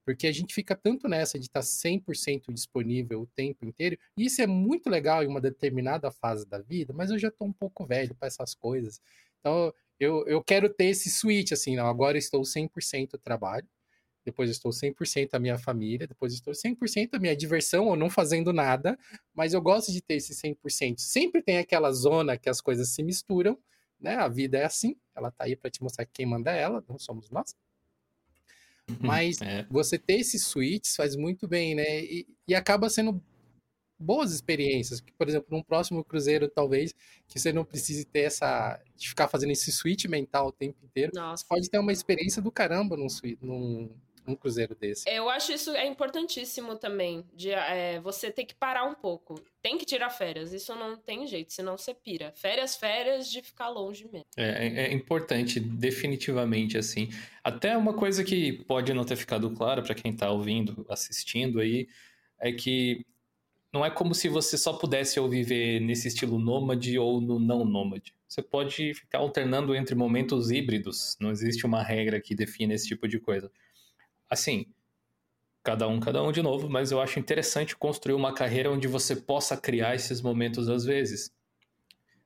Porque a gente fica tanto nessa de estar 100% disponível o tempo inteiro, e isso é muito legal em uma determinada fase da vida, mas eu já estou um pouco velho para essas coisas. Então, eu, eu quero ter esse switch, assim, não, agora estou 100% trabalho, depois estou 100% a minha família, depois estou 100% a minha diversão ou não fazendo nada, mas eu gosto de ter esse 100%. Sempre tem aquela zona que as coisas se misturam, né? A vida é assim, ela tá aí para te mostrar que quem manda é ela, não somos nós. Uhum, mas é. você ter esses switches faz muito bem, né? E, e acaba sendo boas experiências. Por exemplo, num próximo cruzeiro, talvez, que você não precise ter essa. de ficar fazendo esse switch mental o tempo inteiro. Nossa. Você pode ter uma experiência do caramba num, num, um cruzeiro desse. Eu acho isso é importantíssimo também, de é, você ter que parar um pouco. Tem que tirar férias, isso não tem jeito, senão você pira. Férias, férias de ficar longe mesmo. É, é, é importante, definitivamente, assim. Até uma coisa que pode não ter ficado clara para quem está ouvindo, assistindo aí, é que não é como se você só pudesse ou viver nesse estilo nômade ou no não nômade. Você pode ficar alternando entre momentos híbridos. Não existe uma regra que define esse tipo de coisa assim, cada um, cada um de novo, mas eu acho interessante construir uma carreira onde você possa criar esses momentos às vezes.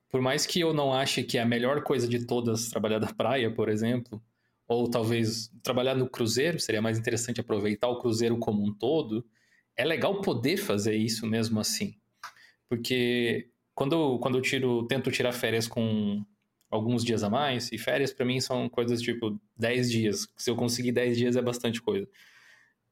Por mais que eu não ache que é a melhor coisa de todas trabalhar da praia, por exemplo, ou talvez trabalhar no cruzeiro, seria mais interessante aproveitar o cruzeiro como um todo, é legal poder fazer isso mesmo assim. Porque quando, quando eu tiro, tento tirar férias com alguns dias a mais, e férias para mim são coisas tipo 10 dias. Se eu conseguir 10 dias é bastante coisa.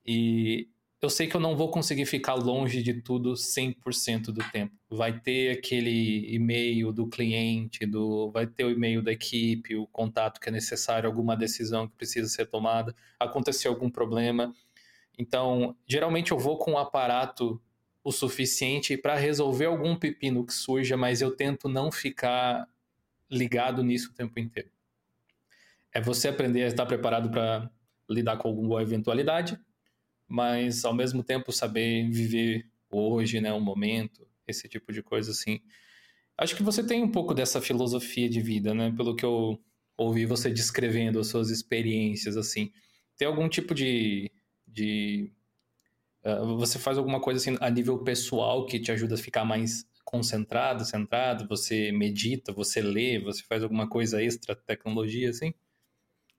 E eu sei que eu não vou conseguir ficar longe de tudo 100% do tempo. Vai ter aquele e-mail do cliente, do vai ter o e-mail da equipe, o contato que é necessário, alguma decisão que precisa ser tomada, acontecer algum problema. Então, geralmente eu vou com um aparato o suficiente para resolver algum pepino que surja, mas eu tento não ficar ligado nisso o tempo inteiro. É você aprender a estar preparado para lidar com alguma eventualidade, mas ao mesmo tempo saber viver hoje, né, o momento, esse tipo de coisa assim. Acho que você tem um pouco dessa filosofia de vida, né, pelo que eu ouvi você descrevendo as suas experiências assim. Tem algum tipo de, de uh, você faz alguma coisa assim a nível pessoal que te ajuda a ficar mais concentrado, centrado, você medita, você lê, você faz alguma coisa extra tecnologia assim?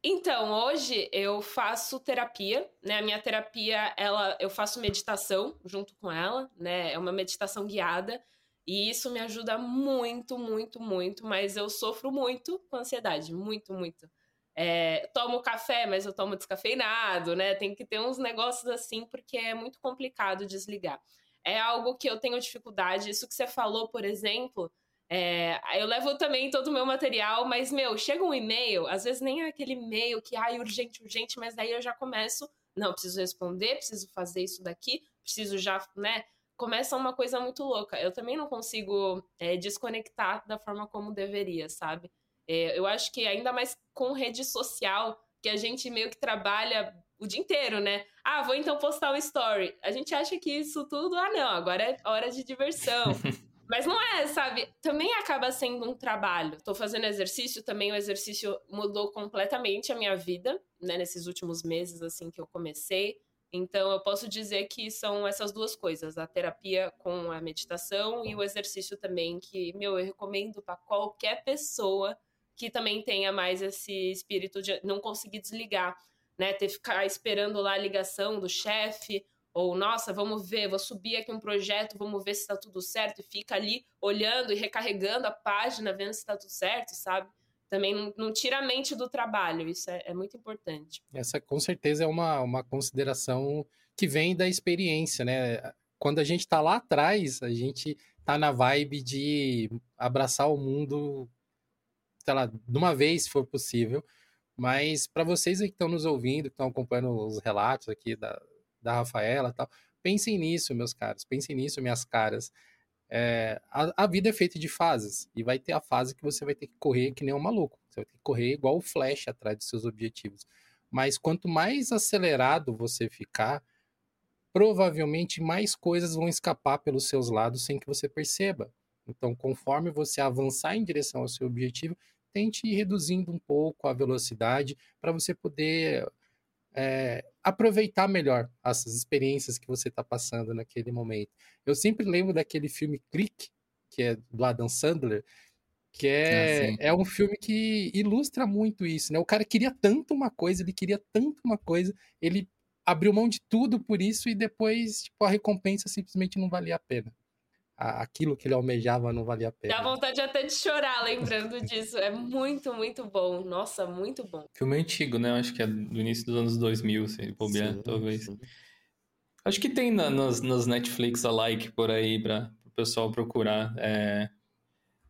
Então, hoje eu faço terapia, né? A minha terapia, ela, eu faço meditação junto com ela, né? É uma meditação guiada e isso me ajuda muito, muito, muito. Mas eu sofro muito com ansiedade, muito, muito. É, tomo café, mas eu tomo descafeinado, né? Tem que ter uns negócios assim porque é muito complicado desligar. É algo que eu tenho dificuldade. Isso que você falou, por exemplo, é, eu levo também todo o meu material, mas, meu, chega um e-mail, às vezes nem é aquele e-mail que, ai, urgente, urgente, mas daí eu já começo, não, preciso responder, preciso fazer isso daqui, preciso já, né? Começa uma coisa muito louca. Eu também não consigo é, desconectar da forma como deveria, sabe? É, eu acho que ainda mais com rede social, que a gente meio que trabalha o dia inteiro, né? Ah, vou então postar um story. A gente acha que isso tudo, ah, não, agora é hora de diversão. Mas não é, sabe? Também acaba sendo um trabalho. Tô fazendo exercício, também o exercício mudou completamente a minha vida, né? Nesses últimos meses, assim, que eu comecei. Então, eu posso dizer que são essas duas coisas, a terapia com a meditação e o exercício também, que, meu, eu recomendo para qualquer pessoa que também tenha mais esse espírito de não conseguir desligar, né? Ter ficar esperando lá a ligação do chefe ou, nossa, vamos ver, vou subir aqui um projeto, vamos ver se está tudo certo, e fica ali olhando e recarregando a página, vendo se está tudo certo, sabe? Também não, não, tira a mente do trabalho, isso é, é, muito importante. Essa com certeza é uma, uma consideração que vem da experiência, né? Quando a gente está lá atrás, a gente tá na vibe de abraçar o mundo, sei lá, de uma vez, se for possível. Mas para vocês que estão nos ouvindo, que estão acompanhando os relatos aqui da, da Rafaela tal. Pensem nisso, meus caros, pensem nisso, minhas caras. É, a, a, vida é feita de fases, e vai ter a fase que você vai ter que correr que nem um maluco. Você vai ter que correr igual o Flash atrás dos seus objetivos. Mas quanto mais acelerado você ficar, provavelmente mais coisas vão escapar pelos seus lados sem que você perceba. Então, conforme você avançar em direção ao seu objetivo, tente ir reduzindo um pouco a velocidade para você poder é, aproveitar melhor essas experiências que você está passando naquele momento. Eu sempre lembro daquele filme Click, que é do Adam Sandler, que é, ah, é um filme que ilustra muito isso, né? O cara queria tanto uma coisa, ele queria tanto uma coisa, ele abriu mão de tudo por isso e depois, tipo, a recompensa simplesmente não valia a pena aquilo que ele almejava não valia a pena. Dá vontade até de chorar lembrando disso. É muito, muito bom. Nossa, muito bom. Filme antigo, né? Acho que é do início dos anos 2000, se bobear, talvez. Sim. Acho que tem na, nas, nas Netflix alike por aí para o pessoal procurar. É...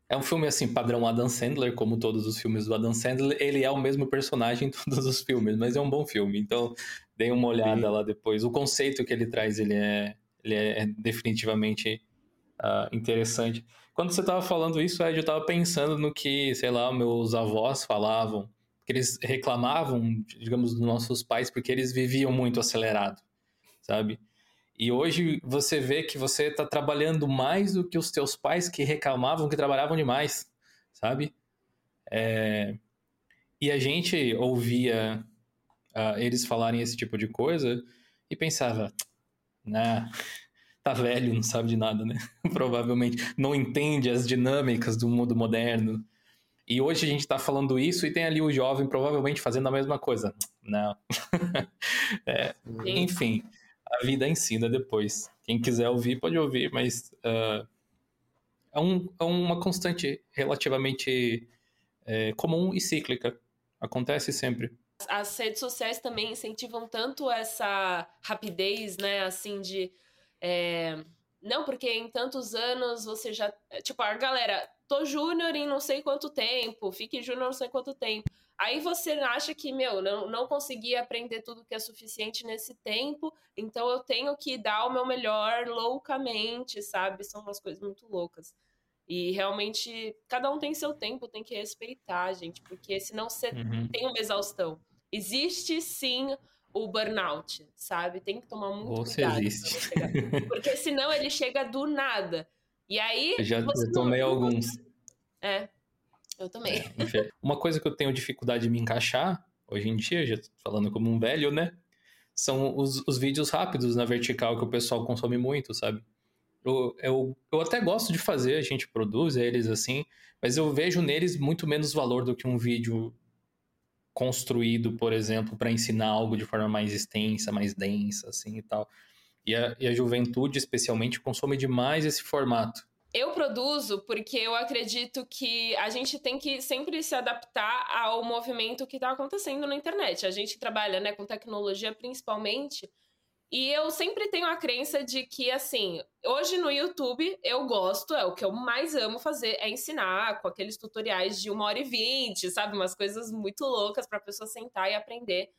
é um filme, assim, padrão Adam Sandler, como todos os filmes do Adam Sandler. Ele é o mesmo personagem em todos os filmes, mas é um bom filme. Então, dê uma olhada Sim. lá depois. O conceito que ele traz, ele é, ele é definitivamente uh, interessante. Quando você estava falando isso, Ed, eu estava pensando no que, sei lá, meus avós falavam, que eles reclamavam, digamos, dos nossos pais, porque eles viviam muito acelerado, sabe? E hoje você vê que você está trabalhando mais do que os teus pais que reclamavam que trabalhavam demais, sabe? É... E a gente ouvia uh, eles falarem esse tipo de coisa e pensava, né? Tá velho, não sabe de nada, né? Provavelmente não entende as dinâmicas do mundo moderno. E hoje a gente está falando isso e tem ali o jovem provavelmente fazendo a mesma coisa. Não. é, enfim, a vida ensina depois. Quem quiser ouvir, pode ouvir, mas uh, é, um, é, uma constante relativamente é, comum e cíclica. Acontece sempre. As redes sociais também incentivam tanto essa rapidez, né? Assim, de. É... Não, porque em tantos anos você já. Tipo, a galera, tô júnior em não sei quanto tempo, fique júnior não sei quanto tempo. Aí você acha que, meu, não, não consegui aprender tudo que é suficiente nesse tempo, então eu tenho que dar o meu melhor loucamente, sabe? São umas coisas muito loucas. E realmente, cada um tem seu tempo, tem que respeitar, gente, porque senão você uhum. tem uma exaustão. Existe sim o burnout, sabe? Tem que tomar muito Ou cuidado. Existe. Porque senão ele chega do nada. E aí. Eu já eu tomei não... alguns. É, eu também. É, uma coisa que eu tenho dificuldade de me encaixar, hoje em dia, já falando como um velho, né? São os, os vídeos rápidos na vertical que o pessoal consome muito, sabe? Eu, eu, eu até gosto de fazer, a gente produz eles assim, mas eu vejo neles muito menos valor do que um vídeo construído, por exemplo, para ensinar algo de forma mais extensa, mais densa, assim e tal. E a, e a juventude, especialmente, consome demais esse formato. Eu produzo porque eu acredito que a gente tem que sempre se adaptar ao movimento que está acontecendo na internet. A gente trabalha né, com tecnologia principalmente. E eu sempre tenho a crença de que, assim, hoje no YouTube eu gosto, é o que eu mais amo fazer, é ensinar com aqueles tutoriais de uma hora e vinte, sabe? Umas coisas muito loucas para a pessoa sentar e aprender.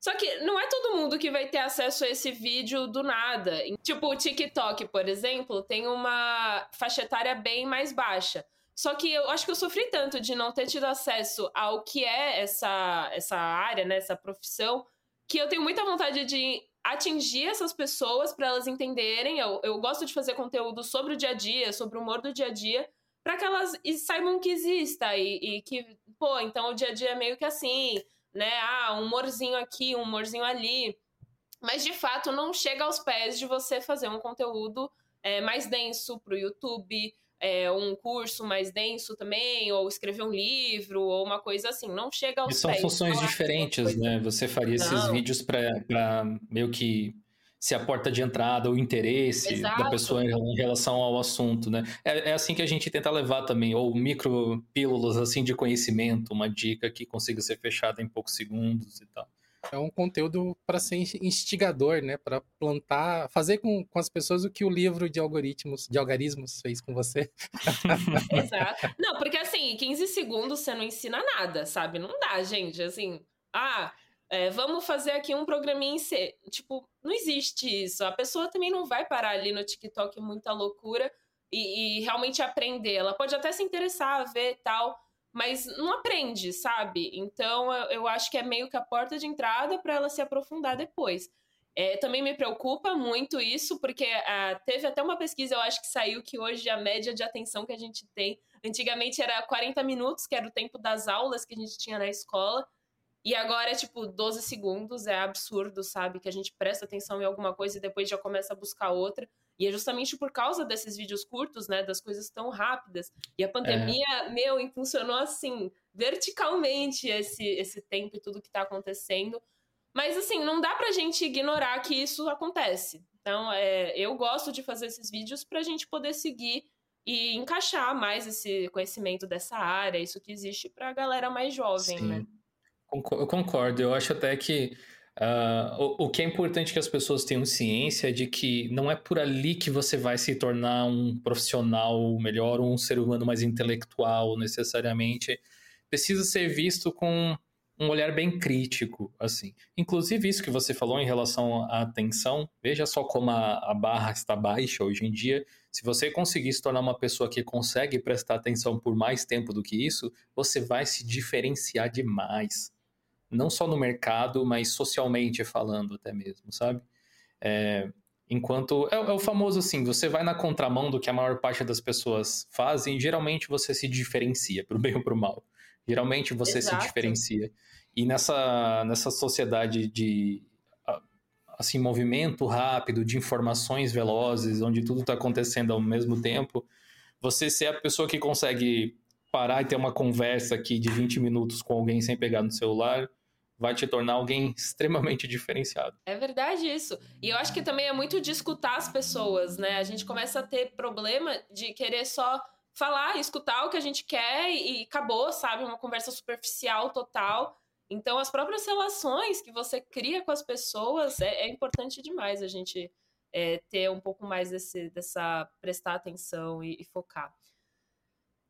Só que não é todo mundo que vai ter acesso a esse vídeo do nada. Tipo, o TikTok, por exemplo, tem uma faixa etária bem mais baixa. Só que eu acho que eu sofri tanto de não ter tido acesso ao que é essa, essa área, né, essa profissão, que eu tenho muita vontade de atingir essas pessoas para elas entenderem. Eu, eu gosto de fazer conteúdo sobre o dia a dia, sobre o humor do dia a dia, para que elas saibam que exista e, e que, pô, então o dia a dia é meio que assim né? Ah, um humorzinho aqui, um humorzinho ali. Mas de fato não chega aos pés de você fazer um conteúdo é, mais denso para o YouTube, é, um curso mais denso também, ou escrever um livro, ou uma coisa assim. Não chega aos e são pés. São funções é diferentes, né? Você faria não. esses vídeos para meio que se a porta de entrada, o interesse Exato. da pessoa em relação ao assunto, né? É, é, assim que a gente tenta levar também, ou micro pílulas assim de conhecimento, uma dica que consiga ser fechada em poucos segundos e tal. É um conteúdo para ser instigador, né? Para plantar, fazer com, com as pessoas o que o livro de algoritmos, de algarismos fez com você. Exato. Não, porque assim, 15 segundos você não ensina nada, sabe? Não dá, gente. Assim, ah, é, vamos fazer aqui um programinha em C. Tipo, não existe isso. A pessoa também não vai parar ali no TikTok muita loucura e, e realmente aprender. Ela pode até se interessar, ver tal, mas não aprende, sabe? Então eu, eu acho que é meio que a porta de entrada para ela se aprofundar depois. É, também me preocupa muito isso, porque ah, teve até uma pesquisa, eu acho que saiu, que hoje a média de atenção que a gente tem, antigamente era 40 minutos, que era o tempo das aulas que a gente tinha na escola, e agora é tipo 12 segundos, é absurdo, sabe? Que a gente presta atenção em alguma coisa e depois já começa a buscar outra. E é justamente por causa desses vídeos curtos, né? Das coisas tão rápidas. E a pandemia, é. meu, impulsionou assim, verticalmente esse, esse tempo e tudo que tá acontecendo. Mas assim, não dá pra gente ignorar que isso acontece. Então, é, eu gosto de fazer esses vídeos pra gente poder seguir e encaixar mais esse conhecimento dessa área, isso que existe pra galera mais jovem, Sim. né? Eu concordo. Eu acho até que uh, o, o, que é importante que as pessoas tenham ciência é de que não é por ali que você vai se tornar um profissional melhor um ser humano mais intelectual, necessariamente. Precisa ser visto com um olhar bem crítico, assim. Inclusive isso que você falou em relação à atenção, veja só como a, a barra está baixa hoje em dia. Se você conseguir se tornar uma pessoa que consegue prestar atenção por mais tempo do que isso, você vai se diferenciar demais não só no mercado, mas socialmente falando até mesmo, sabe? É, enquanto é, é, o famoso assim, você vai na contramão do que a maior parte das pessoas fazem, geralmente você se diferencia pro bem ou pro mal. Geralmente você Exato. se diferencia. E nessa nessa sociedade de assim movimento rápido, de informações velozes, onde tudo está acontecendo ao mesmo tempo, você ser a pessoa que consegue parar e ter uma conversa aqui de 20 minutos com alguém sem pegar no celular vai te tornar alguém extremamente diferenciado. É verdade isso. E eu acho que também é muito de escutar as pessoas, né? A gente começa a ter problema de querer só falar, escutar o que a gente quer e acabou, sabe? Uma conversa superficial total. Então, as próprias relações que você cria com as pessoas é, é importante demais a gente é, ter um pouco mais desse, dessa prestar atenção e, e focar.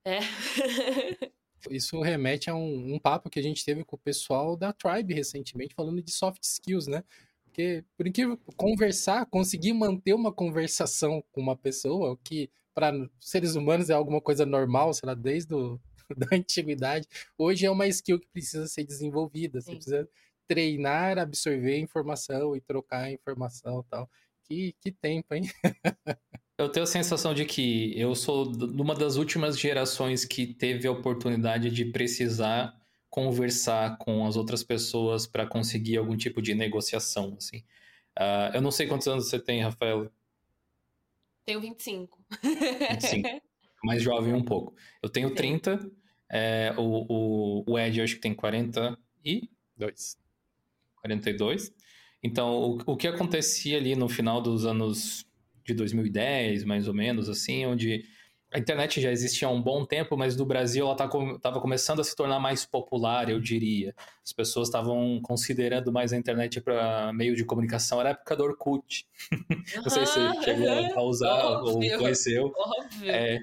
É. Isso remete a um, um, papo que a gente teve com o pessoal da Tribe recentemente, falando de soft skills, né? Porque, por incrível, conversar, conseguir manter uma conversação com uma pessoa, o que para seres humanos é alguma coisa normal, sei lá, desde o, da antiguidade, hoje é uma skill que precisa ser desenvolvida. Você Sim. precisa treinar, absorver informação e trocar informação e tal. Que, que tempo, hein? Eu tenho a sensação de que eu sou uma das últimas gerações que teve a oportunidade de precisar conversar com as outras pessoas para conseguir algum tipo de negociação, assim. Uh, eu não sei quantos anos você tem, Rafael. Tenho 25. 25. Mais jovem um pouco. Eu tenho Sim. 30. É, o, o, o Ed, eu acho que tem 42. 42. Então, o, o que acontecia ali no final dos anos de 2010, mais ou menos, assim, onde a internet já existia há um bom tempo, mas no Brasil ela estava tá, começando a se tornar mais popular, eu diria. As pessoas estavam considerando mais a internet para meio de comunicação. Era a época do Orkut. Não sei se você chegou a usar Óbvio. ou conheceu. É,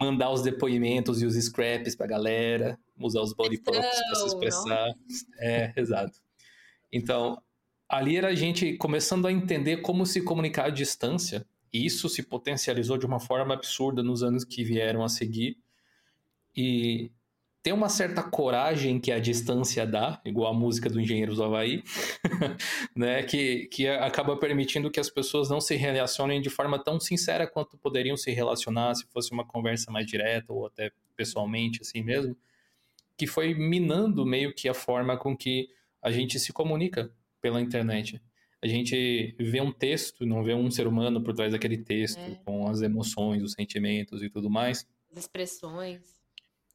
mandar os depoimentos e os scraps para a galera, usar os body props para se expressar. É, exato. Então, ali era a gente começando a entender como se comunicar à distância isso se potencializou de uma forma absurda nos anos que vieram a seguir. E tem uma certa coragem que a distância dá, igual a música do Engenheiros do Havaí, né, que, que acaba permitindo que as pessoas não se relacionem de forma tão sincera quanto poderiam se relacionar se fosse uma conversa mais direta ou até pessoalmente, assim mesmo, que foi minando meio que a forma com que a gente se comunica pela internet a gente vê um texto, não vê um ser humano por trás daquele texto, é. com as emoções, os sentimentos e tudo mais. As expressões.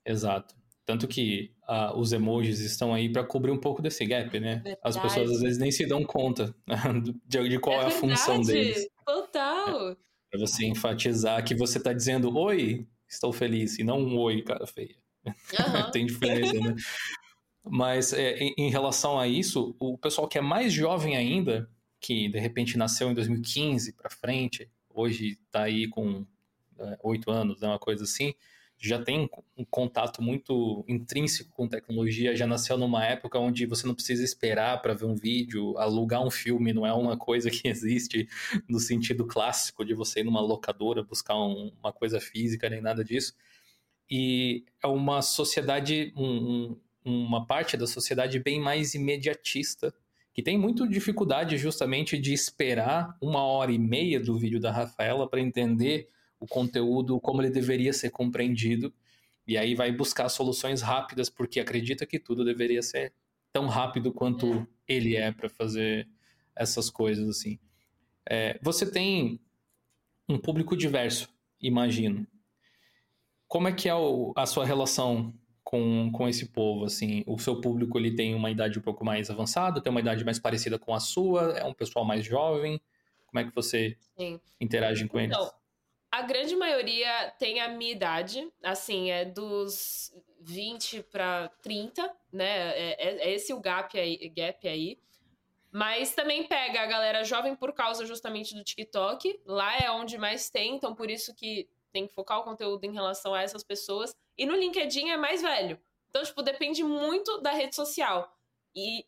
Exato. Tanto que uh, os emojis estão aí para cobrir um pouco desse gap, né? Verdade. As pessoas às vezes nem se dão conta de, de qual é, é a função deles. Total. É, para você enfatizar que você está dizendo oi, estou feliz, e não um oi, cara feia. Uhum. Tem diferença, né? Mas é, em, em, relação a isso, o pessoal que é mais jovem ainda, que de repente nasceu em 2015 para frente, hoje está aí com é, oito é, anos, né, uma coisa assim, já tem um contato muito intrínseco com tecnologia, já nasceu numa época onde você não precisa esperar para ver um vídeo, alugar um filme não é uma coisa que existe no sentido clássico de você ir numa locadora buscar um, uma coisa física nem nada disso. E é uma sociedade, um, uma parte da sociedade bem mais imediatista, que tem muito dificuldade justamente de esperar uma hora e meia do vídeo da Rafaela para entender o conteúdo como ele deveria ser compreendido. E aí vai buscar soluções rápidas, porque acredita que tudo deveria ser tão rápido quanto é. ele é para fazer essas coisas assim. É, você tem um público diverso, imagino. Como é que é o, a sua relação com, com esse povo, assim, o seu público ele tem uma idade um pouco mais avançada, tem uma idade mais parecida com a sua, é um pessoal mais jovem, como é que você Sim. interage com então, eles? A grande maioria tem a minha idade, assim, é dos 20 para 30, né? É, é, é, esse o gap aí, gap aí. Mas também pega a galera jovem por causa justamente do TikTok. Lá é onde mais tem, então por isso que tem que focar o conteúdo em relação a essas pessoas. E no LinkedIn é mais velho. Então, tipo, depende muito da rede social. E,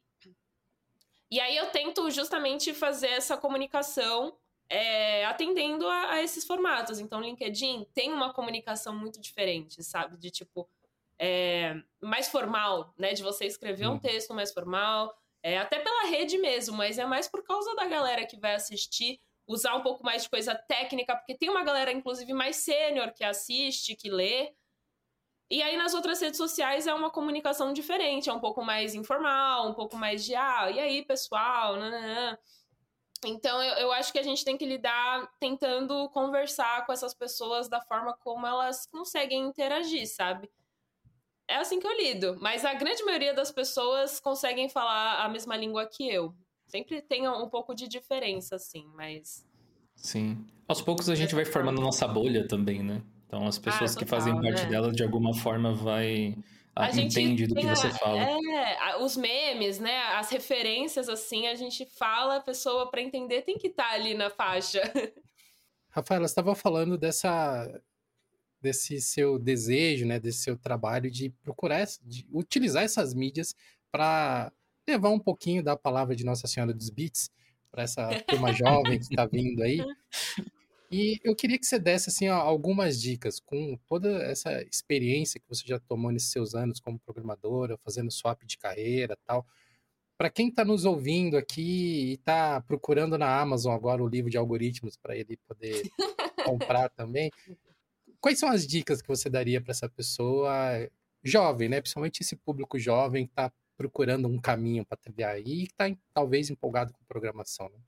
e aí eu tento justamente fazer essa comunicação é, atendendo a, a, esses formatos. Então, o LinkedIn tem uma comunicação muito diferente, sabe? De tipo, é, mais formal, né? De você escrever um uhum. texto mais formal, é, até pela rede mesmo, mas é mais por causa da galera que vai assistir usar um pouco mais de coisa técnica, porque tem uma galera, inclusive, mais sênior que assiste, que lê. E aí nas outras redes sociais é uma comunicação diferente, é um pouco mais informal, um pouco mais de, ah, e aí, pessoal? Nananã. Então eu, eu acho que a gente tem que lidar tentando conversar com essas pessoas da forma como elas conseguem interagir, sabe? é assim que eu lido. Mas a grande maioria das pessoas conseguem falar a mesma língua que eu. Sempre tem um pouco de diferença, assim, mas. Sim. Aos poucos a gente vai formando nossa bolha também, né? Então as pessoas ah, total, que fazem parte né? dela, de alguma forma, vai. A, a entende do que você fala. É, os memes, né? As referências, assim, a gente fala, a pessoa, para entender, tem que estar tá ali na faixa. Rafaela, você estava falando dessa desse seu desejo, né, desse seu trabalho de procurar, de utilizar essas mídias para levar um pouquinho da palavra de Nossa Senhora dos Beats para essa turma jovem que está vindo aí. E eu queria que você desse assim algumas dicas com toda essa experiência que você já tomou nesses seus anos como programadora, fazendo swap de carreira, tal. Para quem está nos ouvindo aqui e está procurando na Amazon agora o livro de algoritmos para ele poder comprar também, quais são as dicas que você daria para essa pessoa jovem, né? Principalmente esse público jovem que está procurando um caminho para trilhar e está talvez empolgado com programação, né?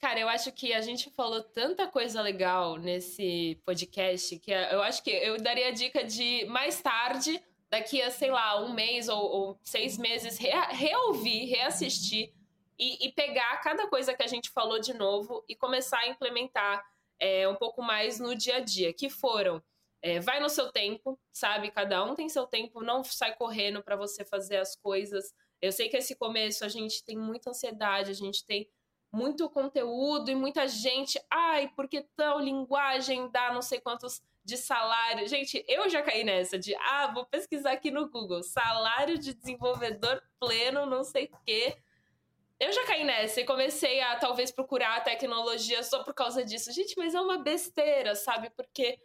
Cara, eu acho que a gente falou tanta coisa legal nesse podcast que eu acho que eu daria a dica de mais tarde, daqui a, sei lá, um mês ou, ou seis meses, re reouvir, reassistir e, e, pegar cada coisa que a gente falou de novo e começar a implementar é, um pouco mais no dia a dia, que foram é, vai no seu tempo, sabe? Cada um tem seu tempo, não sai correndo para você fazer as coisas. Eu sei que esse começo a gente tem muita ansiedade, a gente tem muito conteúdo e muita gente, ai, porque tal linguagem dá não sei quantos de salário. Gente, eu já caí nessa de, ah, vou pesquisar aqui no Google, salário de desenvolvedor pleno, não sei o quê. Eu já caí nessa e comecei a talvez procurar a tecnologia só por causa disso. Gente, mas é uma besteira, sabe? Porque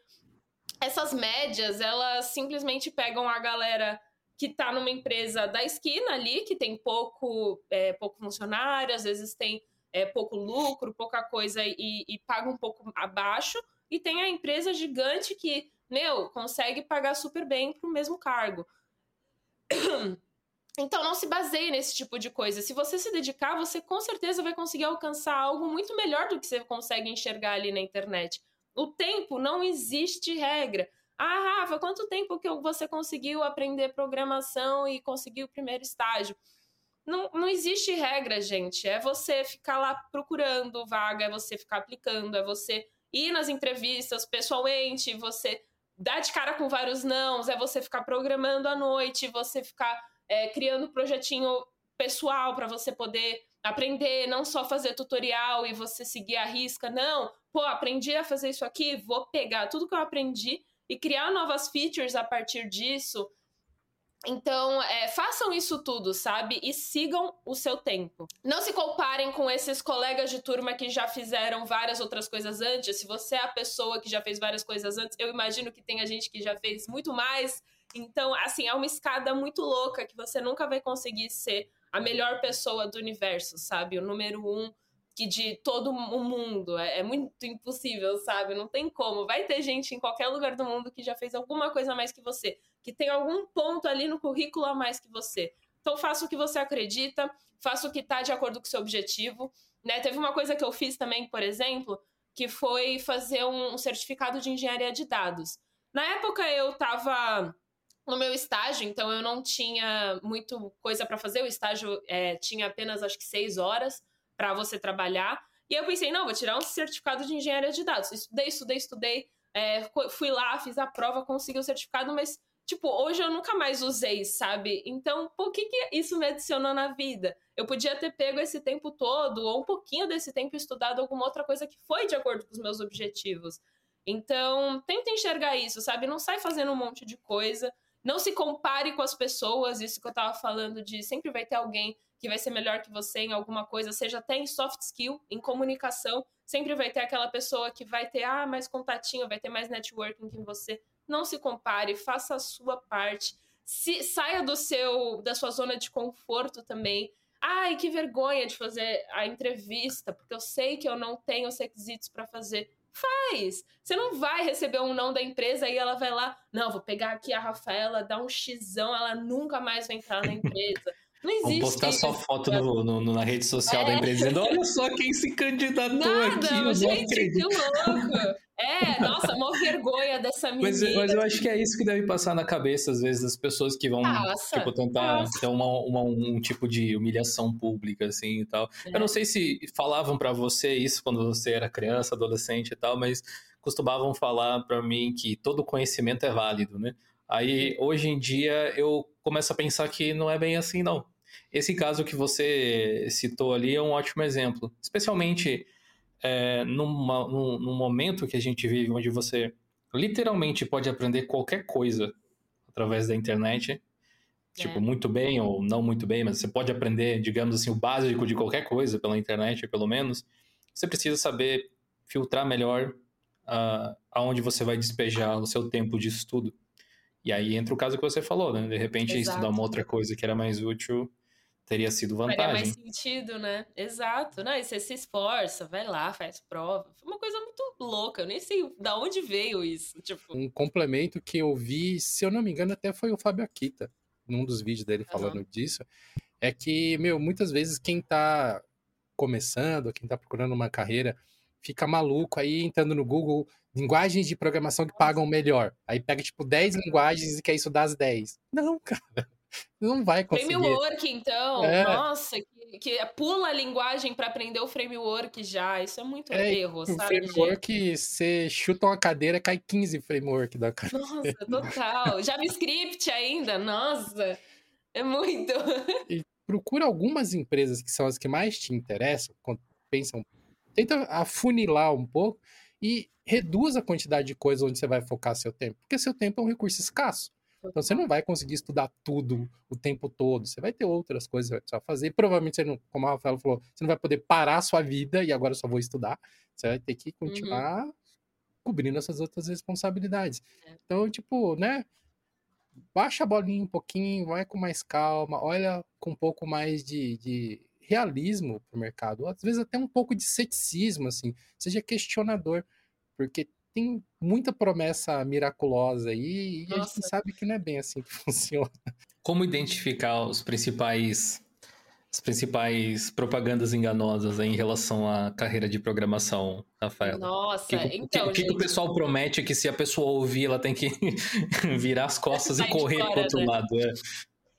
essas médias, elas simplesmente pegam a galera que tá numa empresa da esquina ali, que tem pouco, é, pouco funcionário, às vezes tem é, pouco lucro, pouca coisa e, e paga um pouco abaixo, e tem a empresa gigante que, meu, consegue pagar super bem pro mesmo cargo. Então não se baseie nesse tipo de coisa. Se você se dedicar, você com certeza vai conseguir alcançar algo muito melhor do que você consegue enxergar ali na internet. O tempo não existe regra. Ah, Rafa, quanto tempo que você conseguiu aprender programação e conseguir o primeiro estágio? Não, não existe regra, gente. É você ficar lá procurando vaga, é você ficar aplicando, é você ir nas entrevistas pessoalmente, você dar de cara com vários nãos, é você ficar programando à noite, você ficar é, criando projetinho pessoal para você poder aprender, não só fazer tutorial e você seguir a risca, não. Pô, aprendi a fazer isso aqui, vou pegar tudo que eu aprendi e criar novas features a partir disso. Então, é, façam isso tudo, sabe? E sigam o seu tempo. Não se comparem com esses colegas de turma que já fizeram várias outras coisas antes. Se você é a pessoa que já fez várias coisas antes, eu imagino que tem a gente que já fez muito mais então, assim, é uma escada muito louca que você nunca vai conseguir ser a melhor pessoa do universo, sabe? O número um que de todo o mundo. É, é, muito impossível, sabe? Não tem como. Vai ter gente em qualquer lugar do mundo que já fez alguma coisa mais que você, que tem algum ponto ali no currículo a mais que você. Então faça o que você acredita, faça o que está de acordo com o seu objetivo. Né? Teve uma coisa que eu fiz também, por exemplo, que foi fazer um certificado de engenharia de dados. Na época eu estava no meu estágio, então eu não tinha muito coisa para fazer. O estágio é, tinha apenas acho que seis horas para você trabalhar. E eu pensei, não, vou tirar um certificado de engenharia de dados. Estudei, estudei, estudei. É, fui lá, fiz a prova, consegui o certificado, mas, tipo, hoje eu nunca mais usei, sabe? Então, por que, que isso me adicionou na vida? Eu podia ter pego esse tempo todo, ou um pouquinho desse tempo, estudado alguma outra coisa que foi de acordo com os meus objetivos. Então, tenta enxergar isso, sabe? Não sai fazendo um monte de coisa. Não se compare com as pessoas, isso que eu tava falando de sempre vai ter alguém que vai ser melhor que você em alguma coisa, seja até em soft skill, em comunicação, sempre vai ter aquela pessoa que vai ter ah, mais contatinho, vai ter mais networking que você. Não se compare, faça a sua parte. Se, saia do seu da sua zona de conforto também. Ai, que vergonha de fazer a entrevista, porque eu sei que eu não tenho os requisitos para fazer. Faz. Você não vai receber um não da empresa e ela vai lá, não, vou pegar aqui a Rafaela, dar um xão, ela nunca mais vai entrar na empresa. Não existe. Vou postar só foto no, no, na rede social é. da empresa dizendo: olha só quem se candidatou Nada, aqui. Eu gente, que louco. É, nossa, uma vergonha dessa menina. Mas, mas, eu acho que é isso que deve passar na cabeça, às vezes, das pessoas que vão, nossa, tipo, tentar nossa. ter uma, uma, um tipo de humilhação pública, assim, e tal. É. Eu não sei se falavam para você isso quando você era criança, adolescente e tal, mas costumavam falar para mim que todo conhecimento é válido, né? Aí, hoje em dia, eu começo a pensar que não é bem assim, não. Esse caso que você citou ali é um ótimo exemplo, especialmente é, numa, num, num momento que a gente vive onde você literalmente pode aprender qualquer coisa através da internet, tipo, é. muito bem ou não muito bem, mas você pode aprender, digamos assim, o básico de qualquer coisa pela internet, pelo menos. Você precisa saber filtrar melhor uh, aonde você vai despejar o seu tempo de estudo. E aí entra o caso que você falou, né? De repente, Exato. estudar uma outra coisa que era mais útil teria sido vantagem. Faria mais sentido, né? Exato. Não, e você se esforça, vai lá, faz prova. Foi uma coisa muito louca. Eu nem sei da onde veio isso. Tipo... Um complemento que eu vi, se eu não me engano, até foi o Fábio Akita, num dos vídeos dele falando uhum. disso. É que, meu, muitas vezes quem tá começando, quem tá procurando uma carreira, fica maluco aí entrando no Google, linguagens de programação que pagam melhor. Aí pega, tipo, 10 linguagens e quer isso das 10. Não, cara. Não vai conseguir. Framework, então. É. Nossa, que, que, pula a linguagem para aprender o framework já. Isso é muito é, erro, sabe? Framework, você chuta uma cadeira, cai 15 framework da cadeira. Nossa, total. JavaScript ainda, nossa. É muito. E procura algumas empresas que são as que mais te interessam, pensam, tenta afunilar um pouco e reduz a quantidade de coisas onde você vai focar seu tempo, porque seu tempo é um recurso escasso. Então você não vai conseguir estudar tudo o tempo todo. Você vai ter outras coisas que vai fazer. Provavelmente você não, como a Rafaela falou, você não vai poder parar a sua vida e agora só vou estudar. Você vai ter que uhum. continuar uhum. cobrindo essas outras responsabilidades. É. Então, tipo, né? Baixa a bolinha um pouquinho, vai com mais calma, olha com um pouco mais de, de realismo pro mercado. Às vezes até um pouco de ceticismo, assim. Seja questionador. Porque tem muita promessa miraculosa aí e Nossa. a gente sabe que não é bem assim que funciona. Como identificar os principais as principais propagandas enganosas em relação à carreira de programação, Rafael? Nossa, que, então, o que, gente... que, o pessoal promete é que se a pessoa ouvir, ela tem que virar as costas e correr para outro né? lado. É.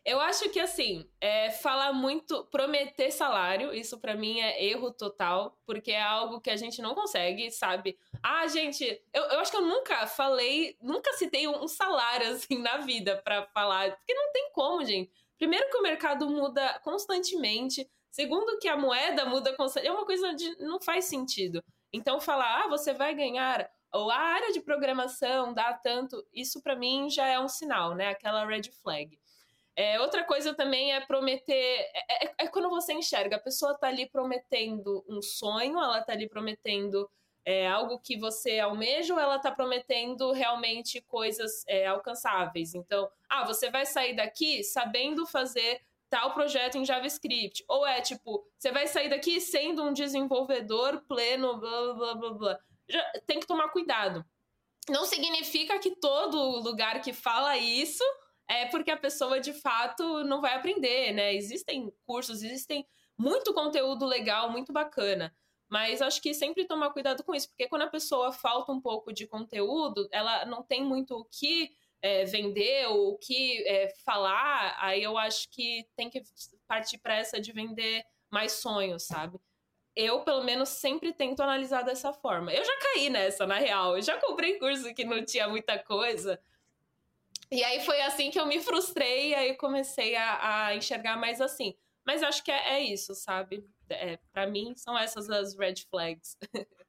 Eu acho que assim, é, falar muito, prometer salário, isso para mim é erro total, porque é algo que a gente não consegue, sabe? Ah, gente, eu, eu acho que eu nunca falei, nunca citei um, salário assim na vida para falar, porque não tem como, gente. Primeiro que o mercado muda constantemente, segundo que a moeda muda constantemente, é uma coisa de não faz sentido. Então falar, ah, você vai ganhar ou a área de programação dá tanto, isso para mim já é um sinal, né? Aquela red flag. É, outra coisa também é prometer. É, é, é, quando você enxerga, a pessoa está ali prometendo um sonho, ela está ali prometendo é, algo que você almeja, ou ela está prometendo realmente coisas é, alcançáveis. Então, ah, você vai sair daqui sabendo fazer tal projeto em JavaScript. Ou é tipo, você vai sair daqui sendo um desenvolvedor pleno, blá blá blá blá. Já, tem que tomar cuidado. Não significa que todo lugar que fala isso é porque a pessoa de fato não vai aprender, né? Existem cursos, existem muito conteúdo legal, muito bacana. Mas acho que sempre tomar cuidado com isso, porque quando a pessoa falta um pouco de conteúdo, ela não tem muito o que é, vender ou o que é, falar, aí eu acho que tem que partir para essa de vender mais sonhos, sabe? Eu, pelo menos, sempre tento analisar dessa forma. Eu já caí nessa, na real. Eu já comprei curso que não tinha muita coisa, e aí foi assim que eu me frustrei e aí comecei a, a enxergar mais assim. Mas acho que é, é isso, sabe? É, para mim, são essas as red flags.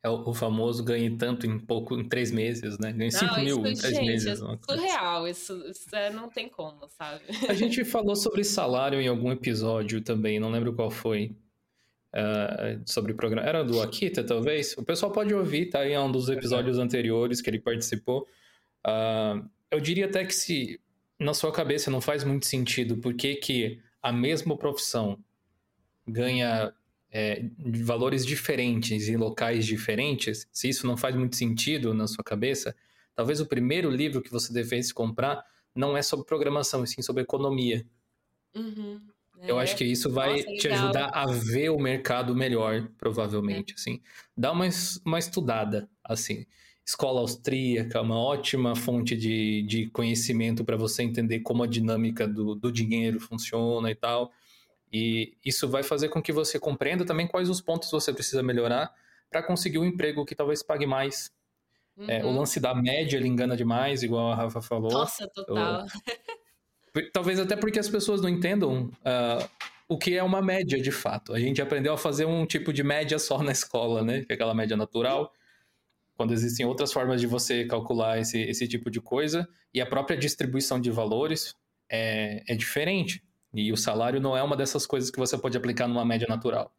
É o, o famoso ganhe tanto em pouco, em três meses, né? Ganhe 5 mil em três gente, meses. É surreal, isso, isso é, não tem como, sabe? A gente falou sobre salário em algum episódio também, não lembro qual foi. Uh, sobre programa. Era do Akita, talvez? O pessoal pode ouvir, tá? Em um dos episódios anteriores que ele participou. Uh, eu diria até que se na sua cabeça não faz muito sentido por que, a mesma profissão ganha é, valores diferentes em locais diferentes, se isso não faz muito sentido na sua cabeça, talvez o primeiro livro que você devesse comprar não é sobre programação, e sim sobre economia. Uhum. É. Eu acho que isso vai Nossa, te ajudar a ver o mercado melhor, provavelmente, é. assim. Dá uma, uma estudada. assim. Escola austríaca, uma ótima fonte de, de conhecimento para você entender como a dinâmica do, do dinheiro funciona e tal. E isso vai fazer com que você compreenda também quais os pontos você precisa melhorar para conseguir um emprego que talvez pague mais. Uhum. É, o uhum. lance da média ele engana demais, igual a Rafa falou. Nossa, total. talvez até porque as pessoas não entendam uh, o que é uma média de fato. A gente aprendeu a fazer um tipo de média só na escola, né? Que é aquela média natural. Quando existem outras formas de você calcular esse, esse tipo de coisa. E a própria distribuição de valores é, é diferente. E o salário não é uma dessas coisas que você pode aplicar numa média natural.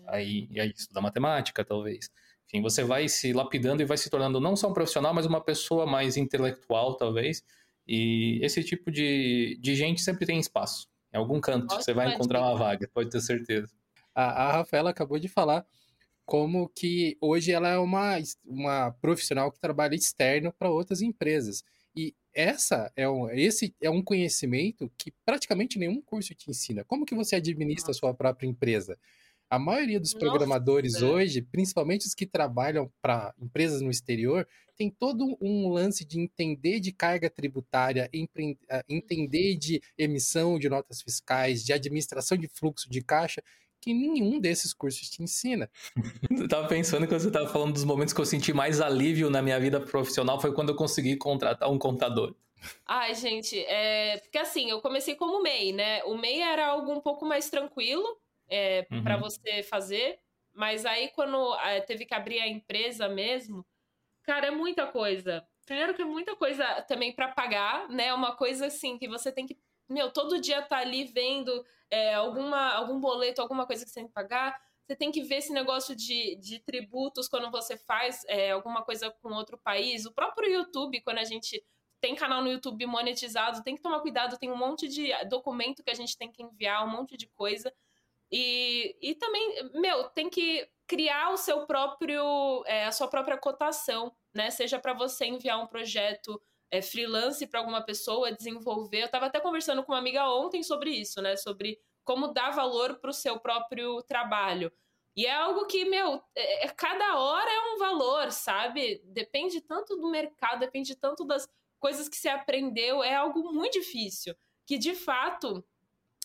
É. Aí, aí estudar matemática, talvez. Enfim, você vai se lapidando e vai se tornando não só um profissional, mas uma pessoa mais intelectual, talvez. E esse tipo de, de gente sempre tem espaço. Em algum canto Nossa, você vai encontrar uma vaga, pode ter certeza. A, a Rafaela acabou de falar como que hoje ela é uma, uma profissional que trabalha externo para outras empresas. E essa é um, esse é um conhecimento que praticamente nenhum curso te ensina. Como que você administra a sua própria empresa? A maioria dos programadores Nossa. hoje, principalmente os que trabalham para empresas no exterior, tem todo um lance de entender de carga tributária, ah, entender de emissão de notas fiscais, de administração de fluxo de caixa, que nenhum desses cursos te ensina. Eu tava pensando quando você tava falando dos momentos que eu senti mais alívio na minha vida profissional foi quando eu consegui contratar um contador. Ai, gente, é... porque assim, eu comecei como MEI, né? O MEI era algo um pouco mais tranquilo é, uhum. para você fazer, mas aí quando é, teve que abrir a empresa mesmo, cara, é muita coisa. Primeiro que é muita coisa também para pagar, né? Uma coisa assim que você tem que meu, todo dia tá ali vendo é, alguma, algum boleto, alguma coisa que você tem que pagar. Você tem que ver esse negócio de, de tributos quando você faz é, alguma coisa com outro país. O próprio YouTube, quando a gente tem canal no YouTube monetizado, tem que tomar cuidado, tem um monte de documento que a gente tem que enviar, um monte de coisa. E, e também, meu, tem que criar o seu próprio, é, a sua própria cotação, né? Seja para você enviar um projeto é, freelance para alguma pessoa desenvolver. Eu estava até conversando com uma amiga ontem sobre isso, né? Sobre como dar valor para o seu próprio trabalho. E é algo que, meu, é, é, cada hora é um valor, sabe? Depende tanto do mercado, depende tanto das coisas que você aprendeu. É algo muito difícil. Que de fato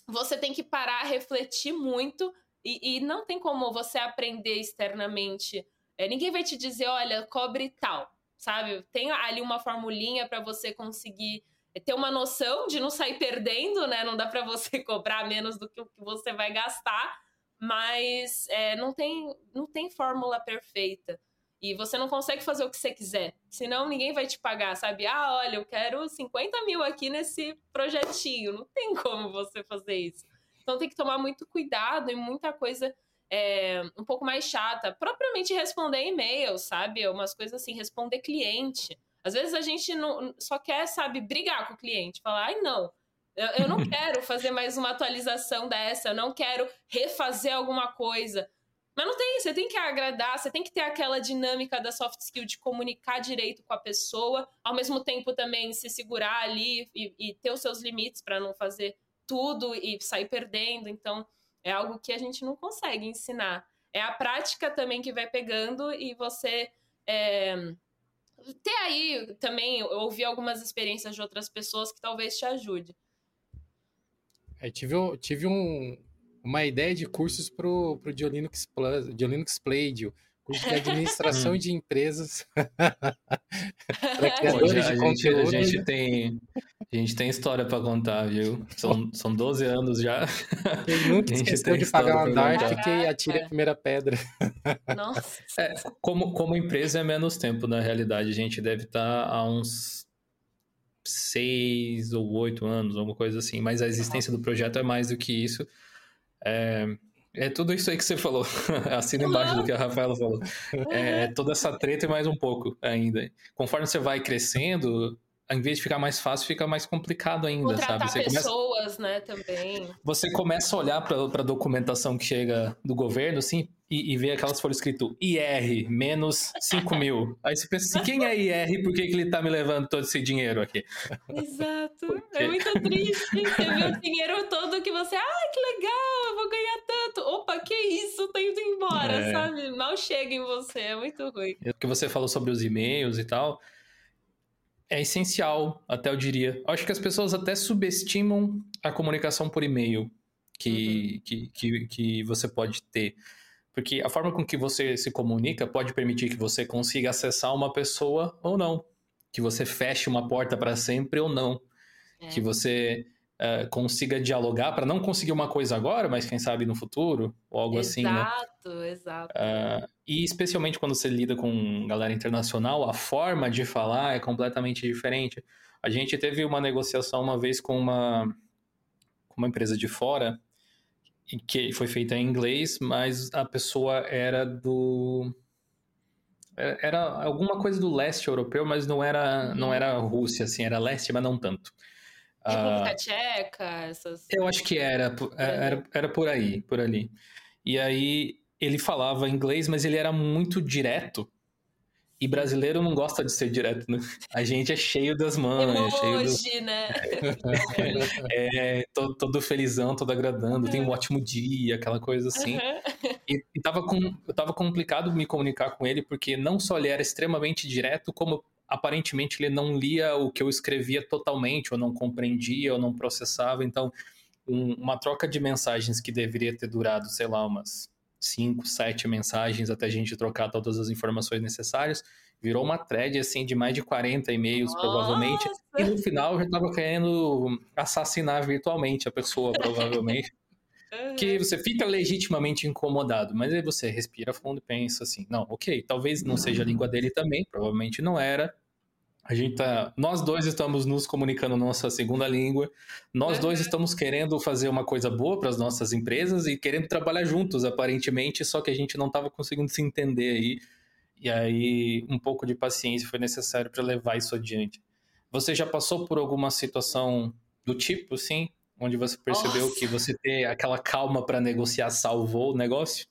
você tem que parar, refletir muito. E, e não tem como você aprender externamente. É, ninguém vai te dizer, olha, cobre tal sabe? Tem ali uma formulinha para você conseguir ter uma noção de não sair perdendo, né? Não dá para você cobrar menos do que o que você vai gastar, mas é, não, tem, não tem fórmula perfeita. E você não consegue fazer o que você quiser, senão ninguém vai te pagar, sabe? Ah, olha, eu quero 50 mil aqui nesse projetinho. Não tem como você fazer isso. Então tem que tomar muito cuidado e muita coisa é, um pouco mais chata. Propriamente responder e-mail, sabe? Umas coisas assim, responder cliente. Às vezes a gente não, só quer, sabe, brigar com o cliente, falar, ai, não, eu, eu não quero fazer mais uma atualização dessa, eu não quero refazer alguma coisa. Mas não tem, você tem que agradar, você tem que ter aquela dinâmica da soft skill de comunicar direito com a pessoa, ao mesmo tempo também se segurar ali e, e ter os seus limites para não fazer tudo e sair perdendo. Então, é algo que a gente não consegue ensinar. É a prática também que vai pegando e você é, ter aí também ouvir algumas experiências de outras pessoas que talvez te ajude. É, tive tive um, uma ideia de cursos pro, pro Diolinux Plus, Diolinux Playdio, curso de administração de empresas para criadores de conteúdo. A gente tem a gente tem história para contar, viu? São, são 12 anos já. Quem nunca esqueceu de pagar uma Dark e atire a primeira pedra. Nossa. É, como, como empresa é menos tempo, na realidade. A gente deve estar tá há uns seis ou oito anos, alguma coisa assim. Mas a existência do projeto é mais do que isso. É, é tudo isso aí que você falou. Assina embaixo do que a Rafaela falou. É, toda essa treta e mais um pouco ainda. Conforme você vai crescendo, em vez de ficar mais fácil, fica mais complicado ainda, Contratar sabe? Você pessoas, começa... né, também. Você começa a olhar para a documentação que chega do governo, assim, e, e ver aquelas folhas escrito IR, menos 5 mil. Aí você pensa assim, quem é IR? Por que, que ele tá me levando todo esse dinheiro aqui? Exato. É muito triste. Você vê o dinheiro todo que você, ah, que legal, eu vou ganhar tanto. Opa, que isso, tô indo embora, é. sabe? Mal chega em você, é muito ruim. O que você falou sobre os e-mails e tal é essencial, até eu diria. Eu acho que as pessoas até subestimam a comunicação por e-mail que, uhum. que, que, que, você pode ter. Porque a forma com que você se comunica pode permitir que você consiga acessar uma pessoa ou não. Que você feche uma porta para sempre ou não. É. Que você uh, consiga dialogar para não conseguir uma coisa agora, mas quem sabe no futuro, ou algo exato, assim, né? Exato, exato. Uh, e especialmente quando você lida com galera internacional, a forma de falar é completamente diferente. A gente teve uma negociação uma vez com uma, com uma empresa de fora, que foi feita em inglês, mas a pessoa era do era alguma coisa do leste europeu, mas não era não era Rússia assim, era leste, mas não tanto. República uh, Tcheca, essas. Eu acho que era, era, era por aí, por ali. E aí ele falava inglês, mas ele era muito direto. E brasileiro não gosta de ser direto, né? A gente é cheio das mãos. Emoji, cheio do... né? é, todo, todo, felizão, todo agradando, tem um ótimo dia, aquela coisa assim. Uhum. E, e tava, com, tava complicado me comunicar com ele, porque não só ele era extremamente direto, como aparentemente ele não lia o que eu escrevia totalmente, ou não compreendia, ou não processava. Então, um, uma troca de mensagens que deveria ter durado, sei lá, umas cinco, sete mensagens até a gente trocar todas as informações necessárias, virou uma thread assim de mais de 40 e-mails, Nossa. provavelmente. E no final eu já estava querendo assassinar virtualmente a pessoa, provavelmente. que você fica legitimamente incomodado, mas aí você respira fundo e pensa assim: não, ok, talvez não seja a língua dele também, provavelmente não era. A gente tá, nós dois estamos nos comunicando nossa segunda língua. Nós dois estamos querendo fazer uma coisa boa para as nossas empresas e querendo trabalhar juntos, aparentemente, só que a gente não estava conseguindo se entender aí. E aí, um pouco de paciência foi necessário para levar isso adiante. Você já passou por alguma situação do tipo, sim? onde você percebeu Nossa. que você ter aquela calma para negociar salvou o negócio?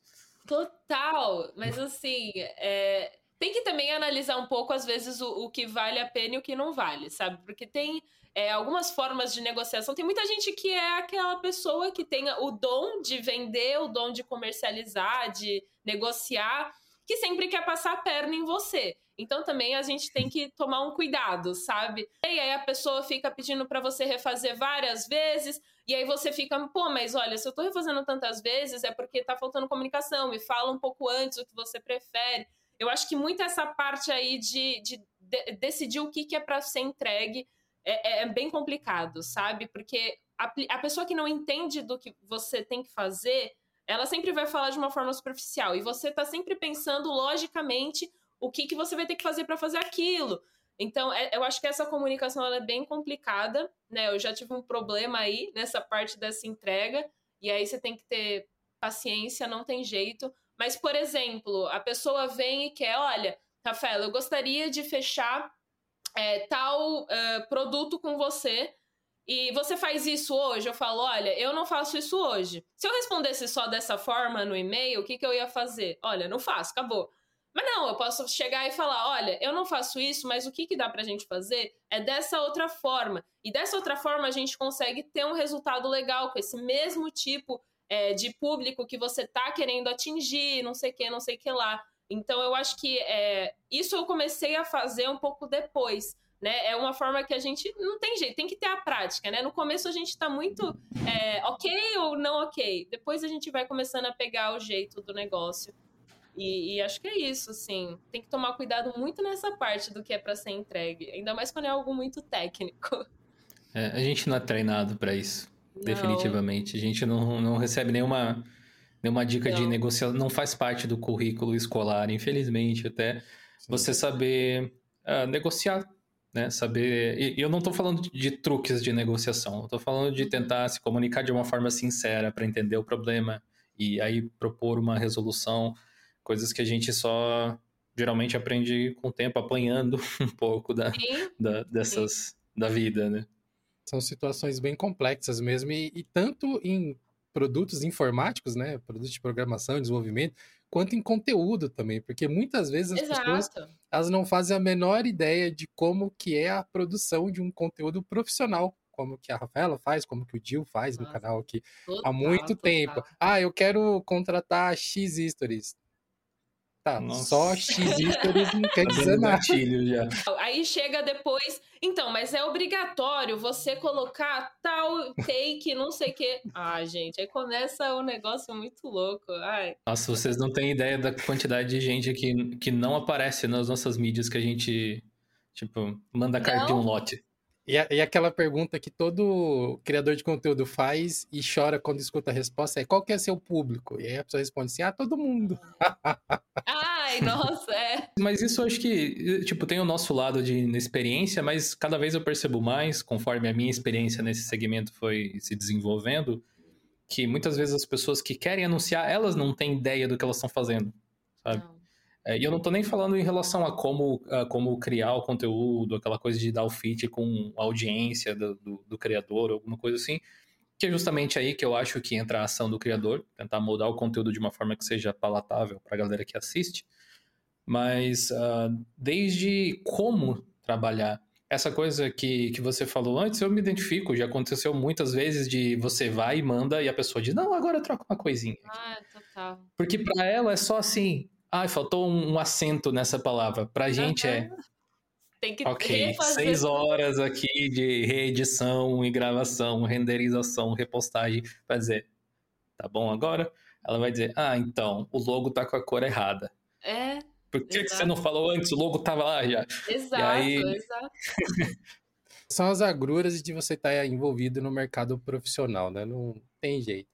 Total, mas assim, é... tem que também analisar um pouco, às vezes, o, o, que vale a pena e o que não vale, sabe? Porque tem é, algumas formas de negociação. Tem muita gente que é aquela pessoa que tem o dom de vender, o dom de comercializar, de negociar, que sempre quer passar a perna em você. Então também a gente tem que tomar um cuidado, sabe? E aí a pessoa fica pedindo para você refazer várias vezes, e aí você fica, pô, mas olha, se eu tô refazendo tantas vezes é porque tá faltando comunicação, me fala um pouco antes o que você prefere. Eu acho que muito essa parte aí de, de, de decidir o que, que é para ser entregue é, é, é, bem complicado, sabe? Porque a, a pessoa que não entende do que você tem que fazer, ela sempre vai falar de uma forma superficial. E você tá sempre pensando logicamente o que, que você vai ter que fazer para fazer aquilo. Então, é, eu acho que essa comunicação é bem complicada, né? Eu já tive um problema aí nessa parte dessa entrega, e aí você tem que ter paciência, não tem jeito. Mas, por exemplo, a pessoa vem e quer, olha, Rafael, eu gostaria de fechar é, tal uh, produto com você, e você faz isso hoje? Eu falo, olha, eu não faço isso hoje. Se eu respondesse só dessa forma no e-mail, o que, que eu ia fazer? Olha, não faço, acabou. Mas não, eu posso chegar e falar: olha, eu não faço isso, mas o que, que dá pra gente fazer é dessa outra forma. E dessa outra forma a gente consegue ter um resultado legal com esse mesmo tipo é, de público que você tá querendo atingir, não sei o que, não sei o que lá. Então eu acho que é, isso eu comecei a fazer um pouco depois. Né? É uma forma que a gente não tem jeito, tem que ter a prática, né? No começo a gente tá muito é, ok ou não ok. Depois a gente vai começando a pegar o jeito do negócio. E, e, acho que é isso, assim. Tem que tomar cuidado muito nessa parte do que é para ser entregue. Ainda mais quando é algo muito técnico. É, a gente não é treinado para isso. Não. Definitivamente. A gente não, não recebe nenhuma, nenhuma dica não. de negociação. Não faz parte do currículo escolar, infelizmente, até Sim. você saber uh, negociar. Né, saber. E eu não estou falando de truques de negociação, estou falando de uhum. tentar se comunicar de uma forma sincera para entender o problema e aí propor uma resolução coisas que a gente só geralmente aprende com o tempo, apanhando um pouco da, da dessas Sim. da vida, né? São situações bem complexas mesmo, e, e tanto em produtos informáticos, né? Produtos de programação, desenvolvimento, quanto em conteúdo também, porque muitas vezes as Exato. pessoas elas não fazem a menor ideia de como que é a produção de um conteúdo profissional, como que a Rafaela faz, como que o Dil faz Nossa, no canal aqui total, há muito total. tempo. Ah, eu quero contratar X Stories. Tá, Nossa. só X Stories não quer tá dizer nada. Já. Aí chega depois, então, mas é obrigatório você colocar tal take, não sei o quê. Ah, gente, aí começa um negócio muito louco. Ai. Nossa, vocês não têm ideia da quantidade de gente que, que não aparece nas nossas mídias que a gente, tipo, manda carta um lote. E, e, aquela pergunta que todo criador de conteúdo faz e chora quando escuta a resposta é qual que é seu público? E aí a pessoa responde assim, ah, todo mundo. Ai, nossa, é. Mas isso eu acho que, tipo, tem o nosso lado de experiência, mas cada vez eu percebo mais, conforme a minha experiência nesse segmento foi se desenvolvendo, que muitas vezes as pessoas que querem anunciar, elas não têm ideia do que elas estão fazendo, sabe? Não. É, e eu não estou nem falando em relação a como, a como criar o conteúdo, aquela coisa de dar o fit com a audiência do, do, do, criador, alguma coisa assim, que é justamente aí que eu acho que entra a ação do criador, tentar moldar o conteúdo de uma forma que seja palatável para a galera que assiste. Mas uh, desde como trabalhar essa coisa que, que você falou antes, eu me identifico. Já aconteceu muitas vezes de você vai e manda e a pessoa diz: Não, agora troca uma coisinha. Ah, total. Porque para ela é só assim: ah, faltou um, um acento nessa palavra. Pra gente uhum. é. Tem que Ok, seis horas aqui de reedição e gravação, renderização, repostagem. Vai dizer, tá bom agora? Ela vai dizer, ah, então, o logo tá com a cor errada. É. Por que, que você não falou antes? O logo tava lá já. Exato, aí... exato. São as agruras de você estar tá envolvido no mercado profissional, né? Não tem jeito.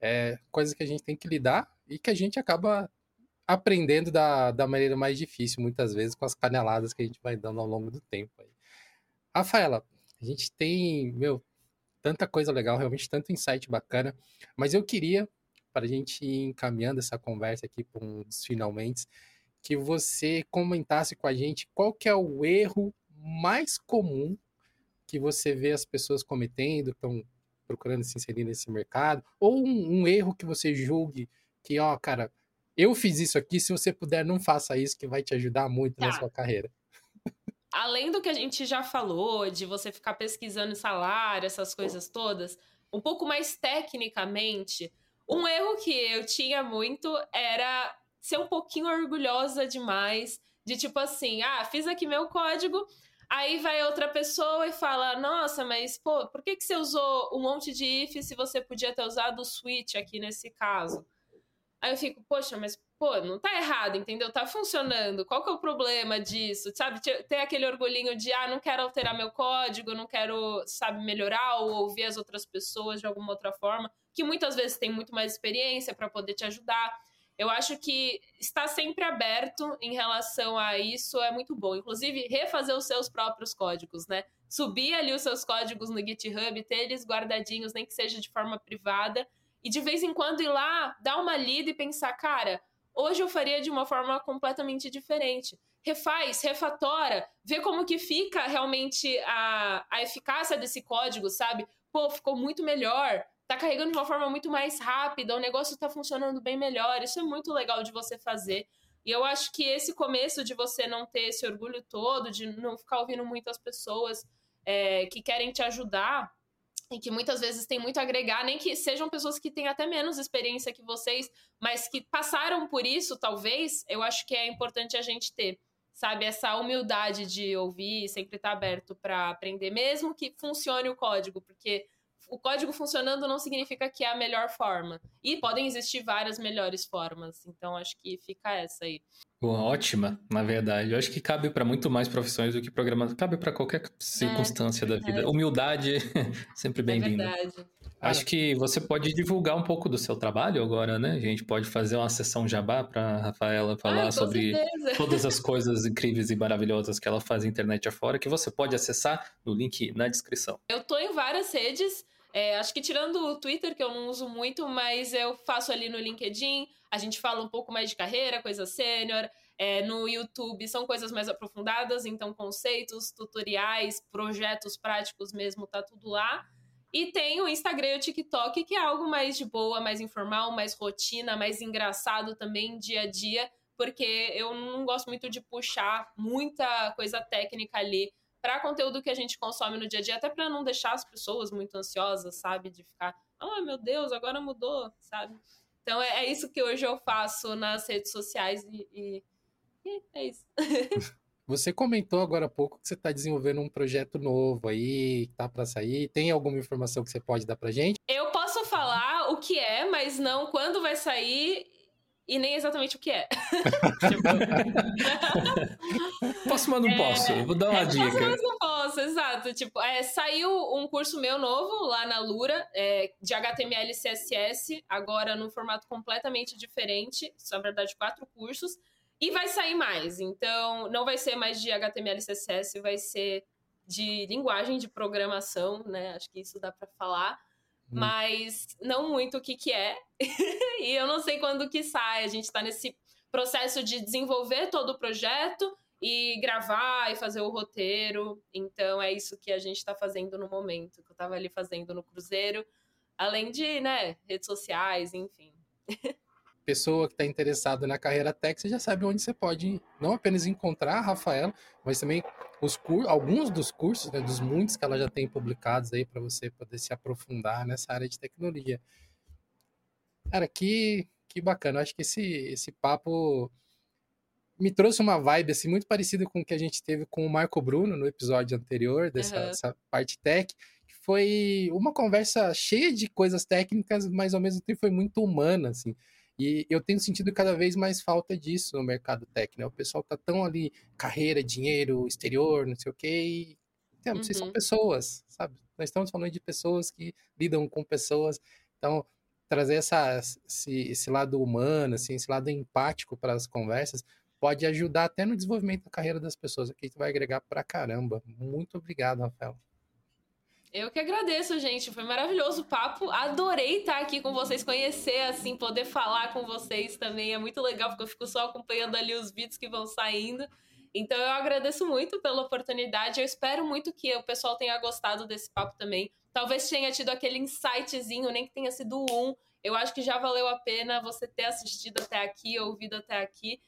É coisa que a gente tem que lidar e que a gente acaba aprendendo da, da maneira mais difícil, muitas vezes, com as caneladas que a gente vai dando ao longo do tempo. Aí. Rafaela, a gente tem, meu, tanta coisa legal, realmente tanto insight bacana, mas eu queria, para a gente ir encaminhando essa conversa aqui para uns finalmente, que você comentasse com a gente qual que é o erro mais comum que você vê as pessoas cometendo, estão procurando se inserir nesse mercado, ou um, um erro que você julgue que, ó, cara, eu fiz isso aqui, se você puder, não faça isso, que vai te ajudar muito tá. na sua carreira. Além do que a gente já falou, de você ficar pesquisando salário, essas coisas todas, um pouco mais tecnicamente, um erro que eu tinha muito era ser um pouquinho orgulhosa demais, de tipo assim, ah, fiz aqui meu código, aí vai outra pessoa e fala, nossa, mas pô, por que, que você usou um monte de if se você podia ter usado o switch aqui nesse caso? Aí eu fico, poxa, mas pô, não tá errado, entendeu? Tá funcionando. Qual que é o problema disso? Sabe, ter aquele orgulhinho de, ah, não quero alterar meu código, não quero, sabe, melhorar ou ouvir as outras pessoas de alguma outra forma, que muitas vezes tem muito mais experiência para poder te ajudar. Eu acho que estar sempre aberto em relação a isso é muito bom. Inclusive, refazer os seus próprios códigos, né? Subir ali os seus códigos no GitHub, ter eles guardadinhos, nem que seja de forma privada, e de vez em quando ir lá, dar uma lida e pensar, cara, hoje eu faria de uma forma completamente diferente. Refaz, refatora, vê como que fica realmente a, a eficácia desse código, sabe? Pô, ficou muito melhor, tá carregando de uma forma muito mais rápida, o negócio tá funcionando bem melhor. Isso é muito legal de você fazer. E eu acho que esse começo de você não ter esse orgulho todo, de não ficar ouvindo muitas pessoas é, que querem te ajudar, e que muitas vezes tem muito a agregar, nem que sejam pessoas que têm até menos experiência que vocês, mas que passaram por isso, talvez, eu acho que é importante a gente ter, sabe, essa humildade de ouvir, sempre estar aberto para aprender, mesmo que funcione o código, porque o código funcionando não significa que é a melhor forma. E podem existir várias melhores formas. Então, acho que fica essa aí. Ótima, na verdade. Eu acho que cabe para muito mais profissões do que programador. Cabe para qualquer circunstância é, da vida. Humildade, sempre bem-vinda. É. Acho que você pode divulgar um pouco do seu trabalho agora, né? A gente pode fazer uma sessão jabá para Rafaela falar ah, sobre certeza. todas as coisas incríveis e maravilhosas que ela faz na internet afora, que você pode acessar no link na descrição. Eu tô em várias redes. É, acho que tirando o Twitter, que eu não uso muito, mas eu faço ali no LinkedIn. A gente fala um pouco mais de carreira, coisa sênior. É, no YouTube são coisas mais aprofundadas, então conceitos, tutoriais, projetos práticos mesmo, tá tudo lá. E tem o Instagram e o TikTok, que é algo mais de boa, mais informal, mais rotina, mais engraçado também, dia a dia, porque eu não gosto muito de puxar muita coisa técnica ali para conteúdo que a gente consome no dia a dia, até para não deixar as pessoas muito ansiosas, sabe? De ficar, oh meu Deus, agora mudou, sabe? Então é, é isso que hoje eu faço nas redes sociais e, e, e é isso. Você comentou agora há pouco que você está desenvolvendo um projeto novo aí, que tá para sair. Tem alguma informação que você pode dar pra gente? Eu posso falar o que é, mas não quando vai sair e nem exatamente o que é. posso, mas não é, posso. Vou dar uma é, dica. Posso, mas não posso, exato. Tipo, é, saiu um curso meu novo lá na Lura, é, de HTML e CSS, agora num formato completamente diferente. São, na verdade, quatro cursos. E vai sair mais. Então, não vai ser mais de HTML e CSS, vai ser de linguagem de programação, né? Acho que isso dá para falar. Hum. mas não muito o que, que é. e eu não sei quando que sai. A gente está nesse processo de desenvolver todo o projeto e gravar e fazer o roteiro. Então é isso que a gente está fazendo no momento, que eu estava ali fazendo no Cruzeiro, além de, né, redes sociais, enfim. pessoa que está interessada na carreira tech, você já sabe onde você pode não apenas encontrar a Rafaela, mas também os alguns dos cursos, né, dos muitos que ela já tem publicados aí para você poder se aprofundar nessa área de tecnologia. Cara, que, que bacana. Eu acho que esse, esse papo me trouxe uma vibe assim muito parecida com o que a gente teve com o Marco Bruno no episódio anterior dessa uhum. parte tech, que foi uma conversa cheia de coisas técnicas, mas ao mesmo tempo foi muito humana assim. E eu tenho sentido cada vez mais falta disso no mercado tech, né? O pessoal tá tão ali, carreira, dinheiro, exterior, não sei o quê, e então, vocês são uhum. pessoas, sabe? Nós estamos falando de pessoas que lidam com pessoas, então trazer essa, esse, esse lado humano, assim, esse lado empático para as conversas pode ajudar até no desenvolvimento da carreira das pessoas. Aqui vai agregar pra caramba. Muito obrigado, Rafael. Eu que agradeço, gente. Foi maravilhoso o papo. Adorei estar aqui com vocês, conhecer, assim, poder falar com vocês também. É muito legal, porque eu fico só acompanhando ali os vídeos que vão saindo. Então eu agradeço muito pela oportunidade. Eu espero muito que o pessoal tenha gostado desse papo também. Talvez tenha tido aquele insightzinho, nem que tenha sido um. Eu acho que já valeu a pena você ter assistido até aqui, ouvido até aqui.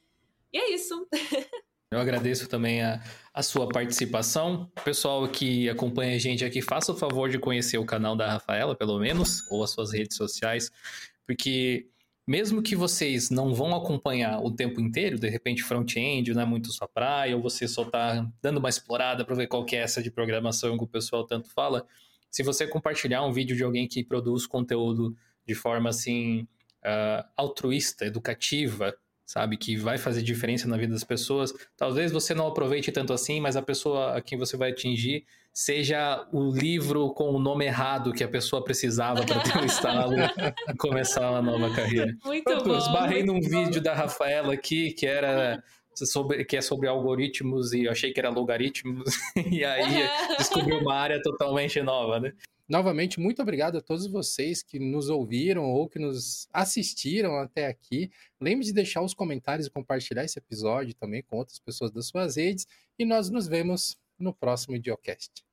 E é isso. Eu agradeço também a, a sua participação. Pessoal que acompanha a gente aqui, faça o favor de conhecer o canal da Rafaela, pelo menos, ou as suas redes sociais, porque mesmo que vocês não vão acompanhar o tempo inteiro, de repente front-end não é muito sua praia, ou você só está dando uma explorada para ver qual que é essa de programação que o pessoal tanto fala, se você compartilhar um vídeo de alguém que produz conteúdo de forma assim uh, altruísta, educativa, sabe? Que vai fazer diferença na vida das pessoas. Talvez você não aproveite tanto assim, mas a pessoa a quem você vai atingir seja o livro com o nome errado que a pessoa precisava para ter um estalo e começar uma nova carreira. Muito Pronto, bom. Esbarrei num bom. vídeo da Rafaela aqui que era sobre, que é sobre algoritmos e eu achei que era logaritmos e aí descobri uma área totalmente nova, né? Novamente, muito obrigado a todos vocês que nos ouviram ou que nos assistiram até aqui. Lembre de deixar os comentários e compartilhar esse episódio também com outras pessoas das suas redes. E nós nos vemos no próximo Idiocast.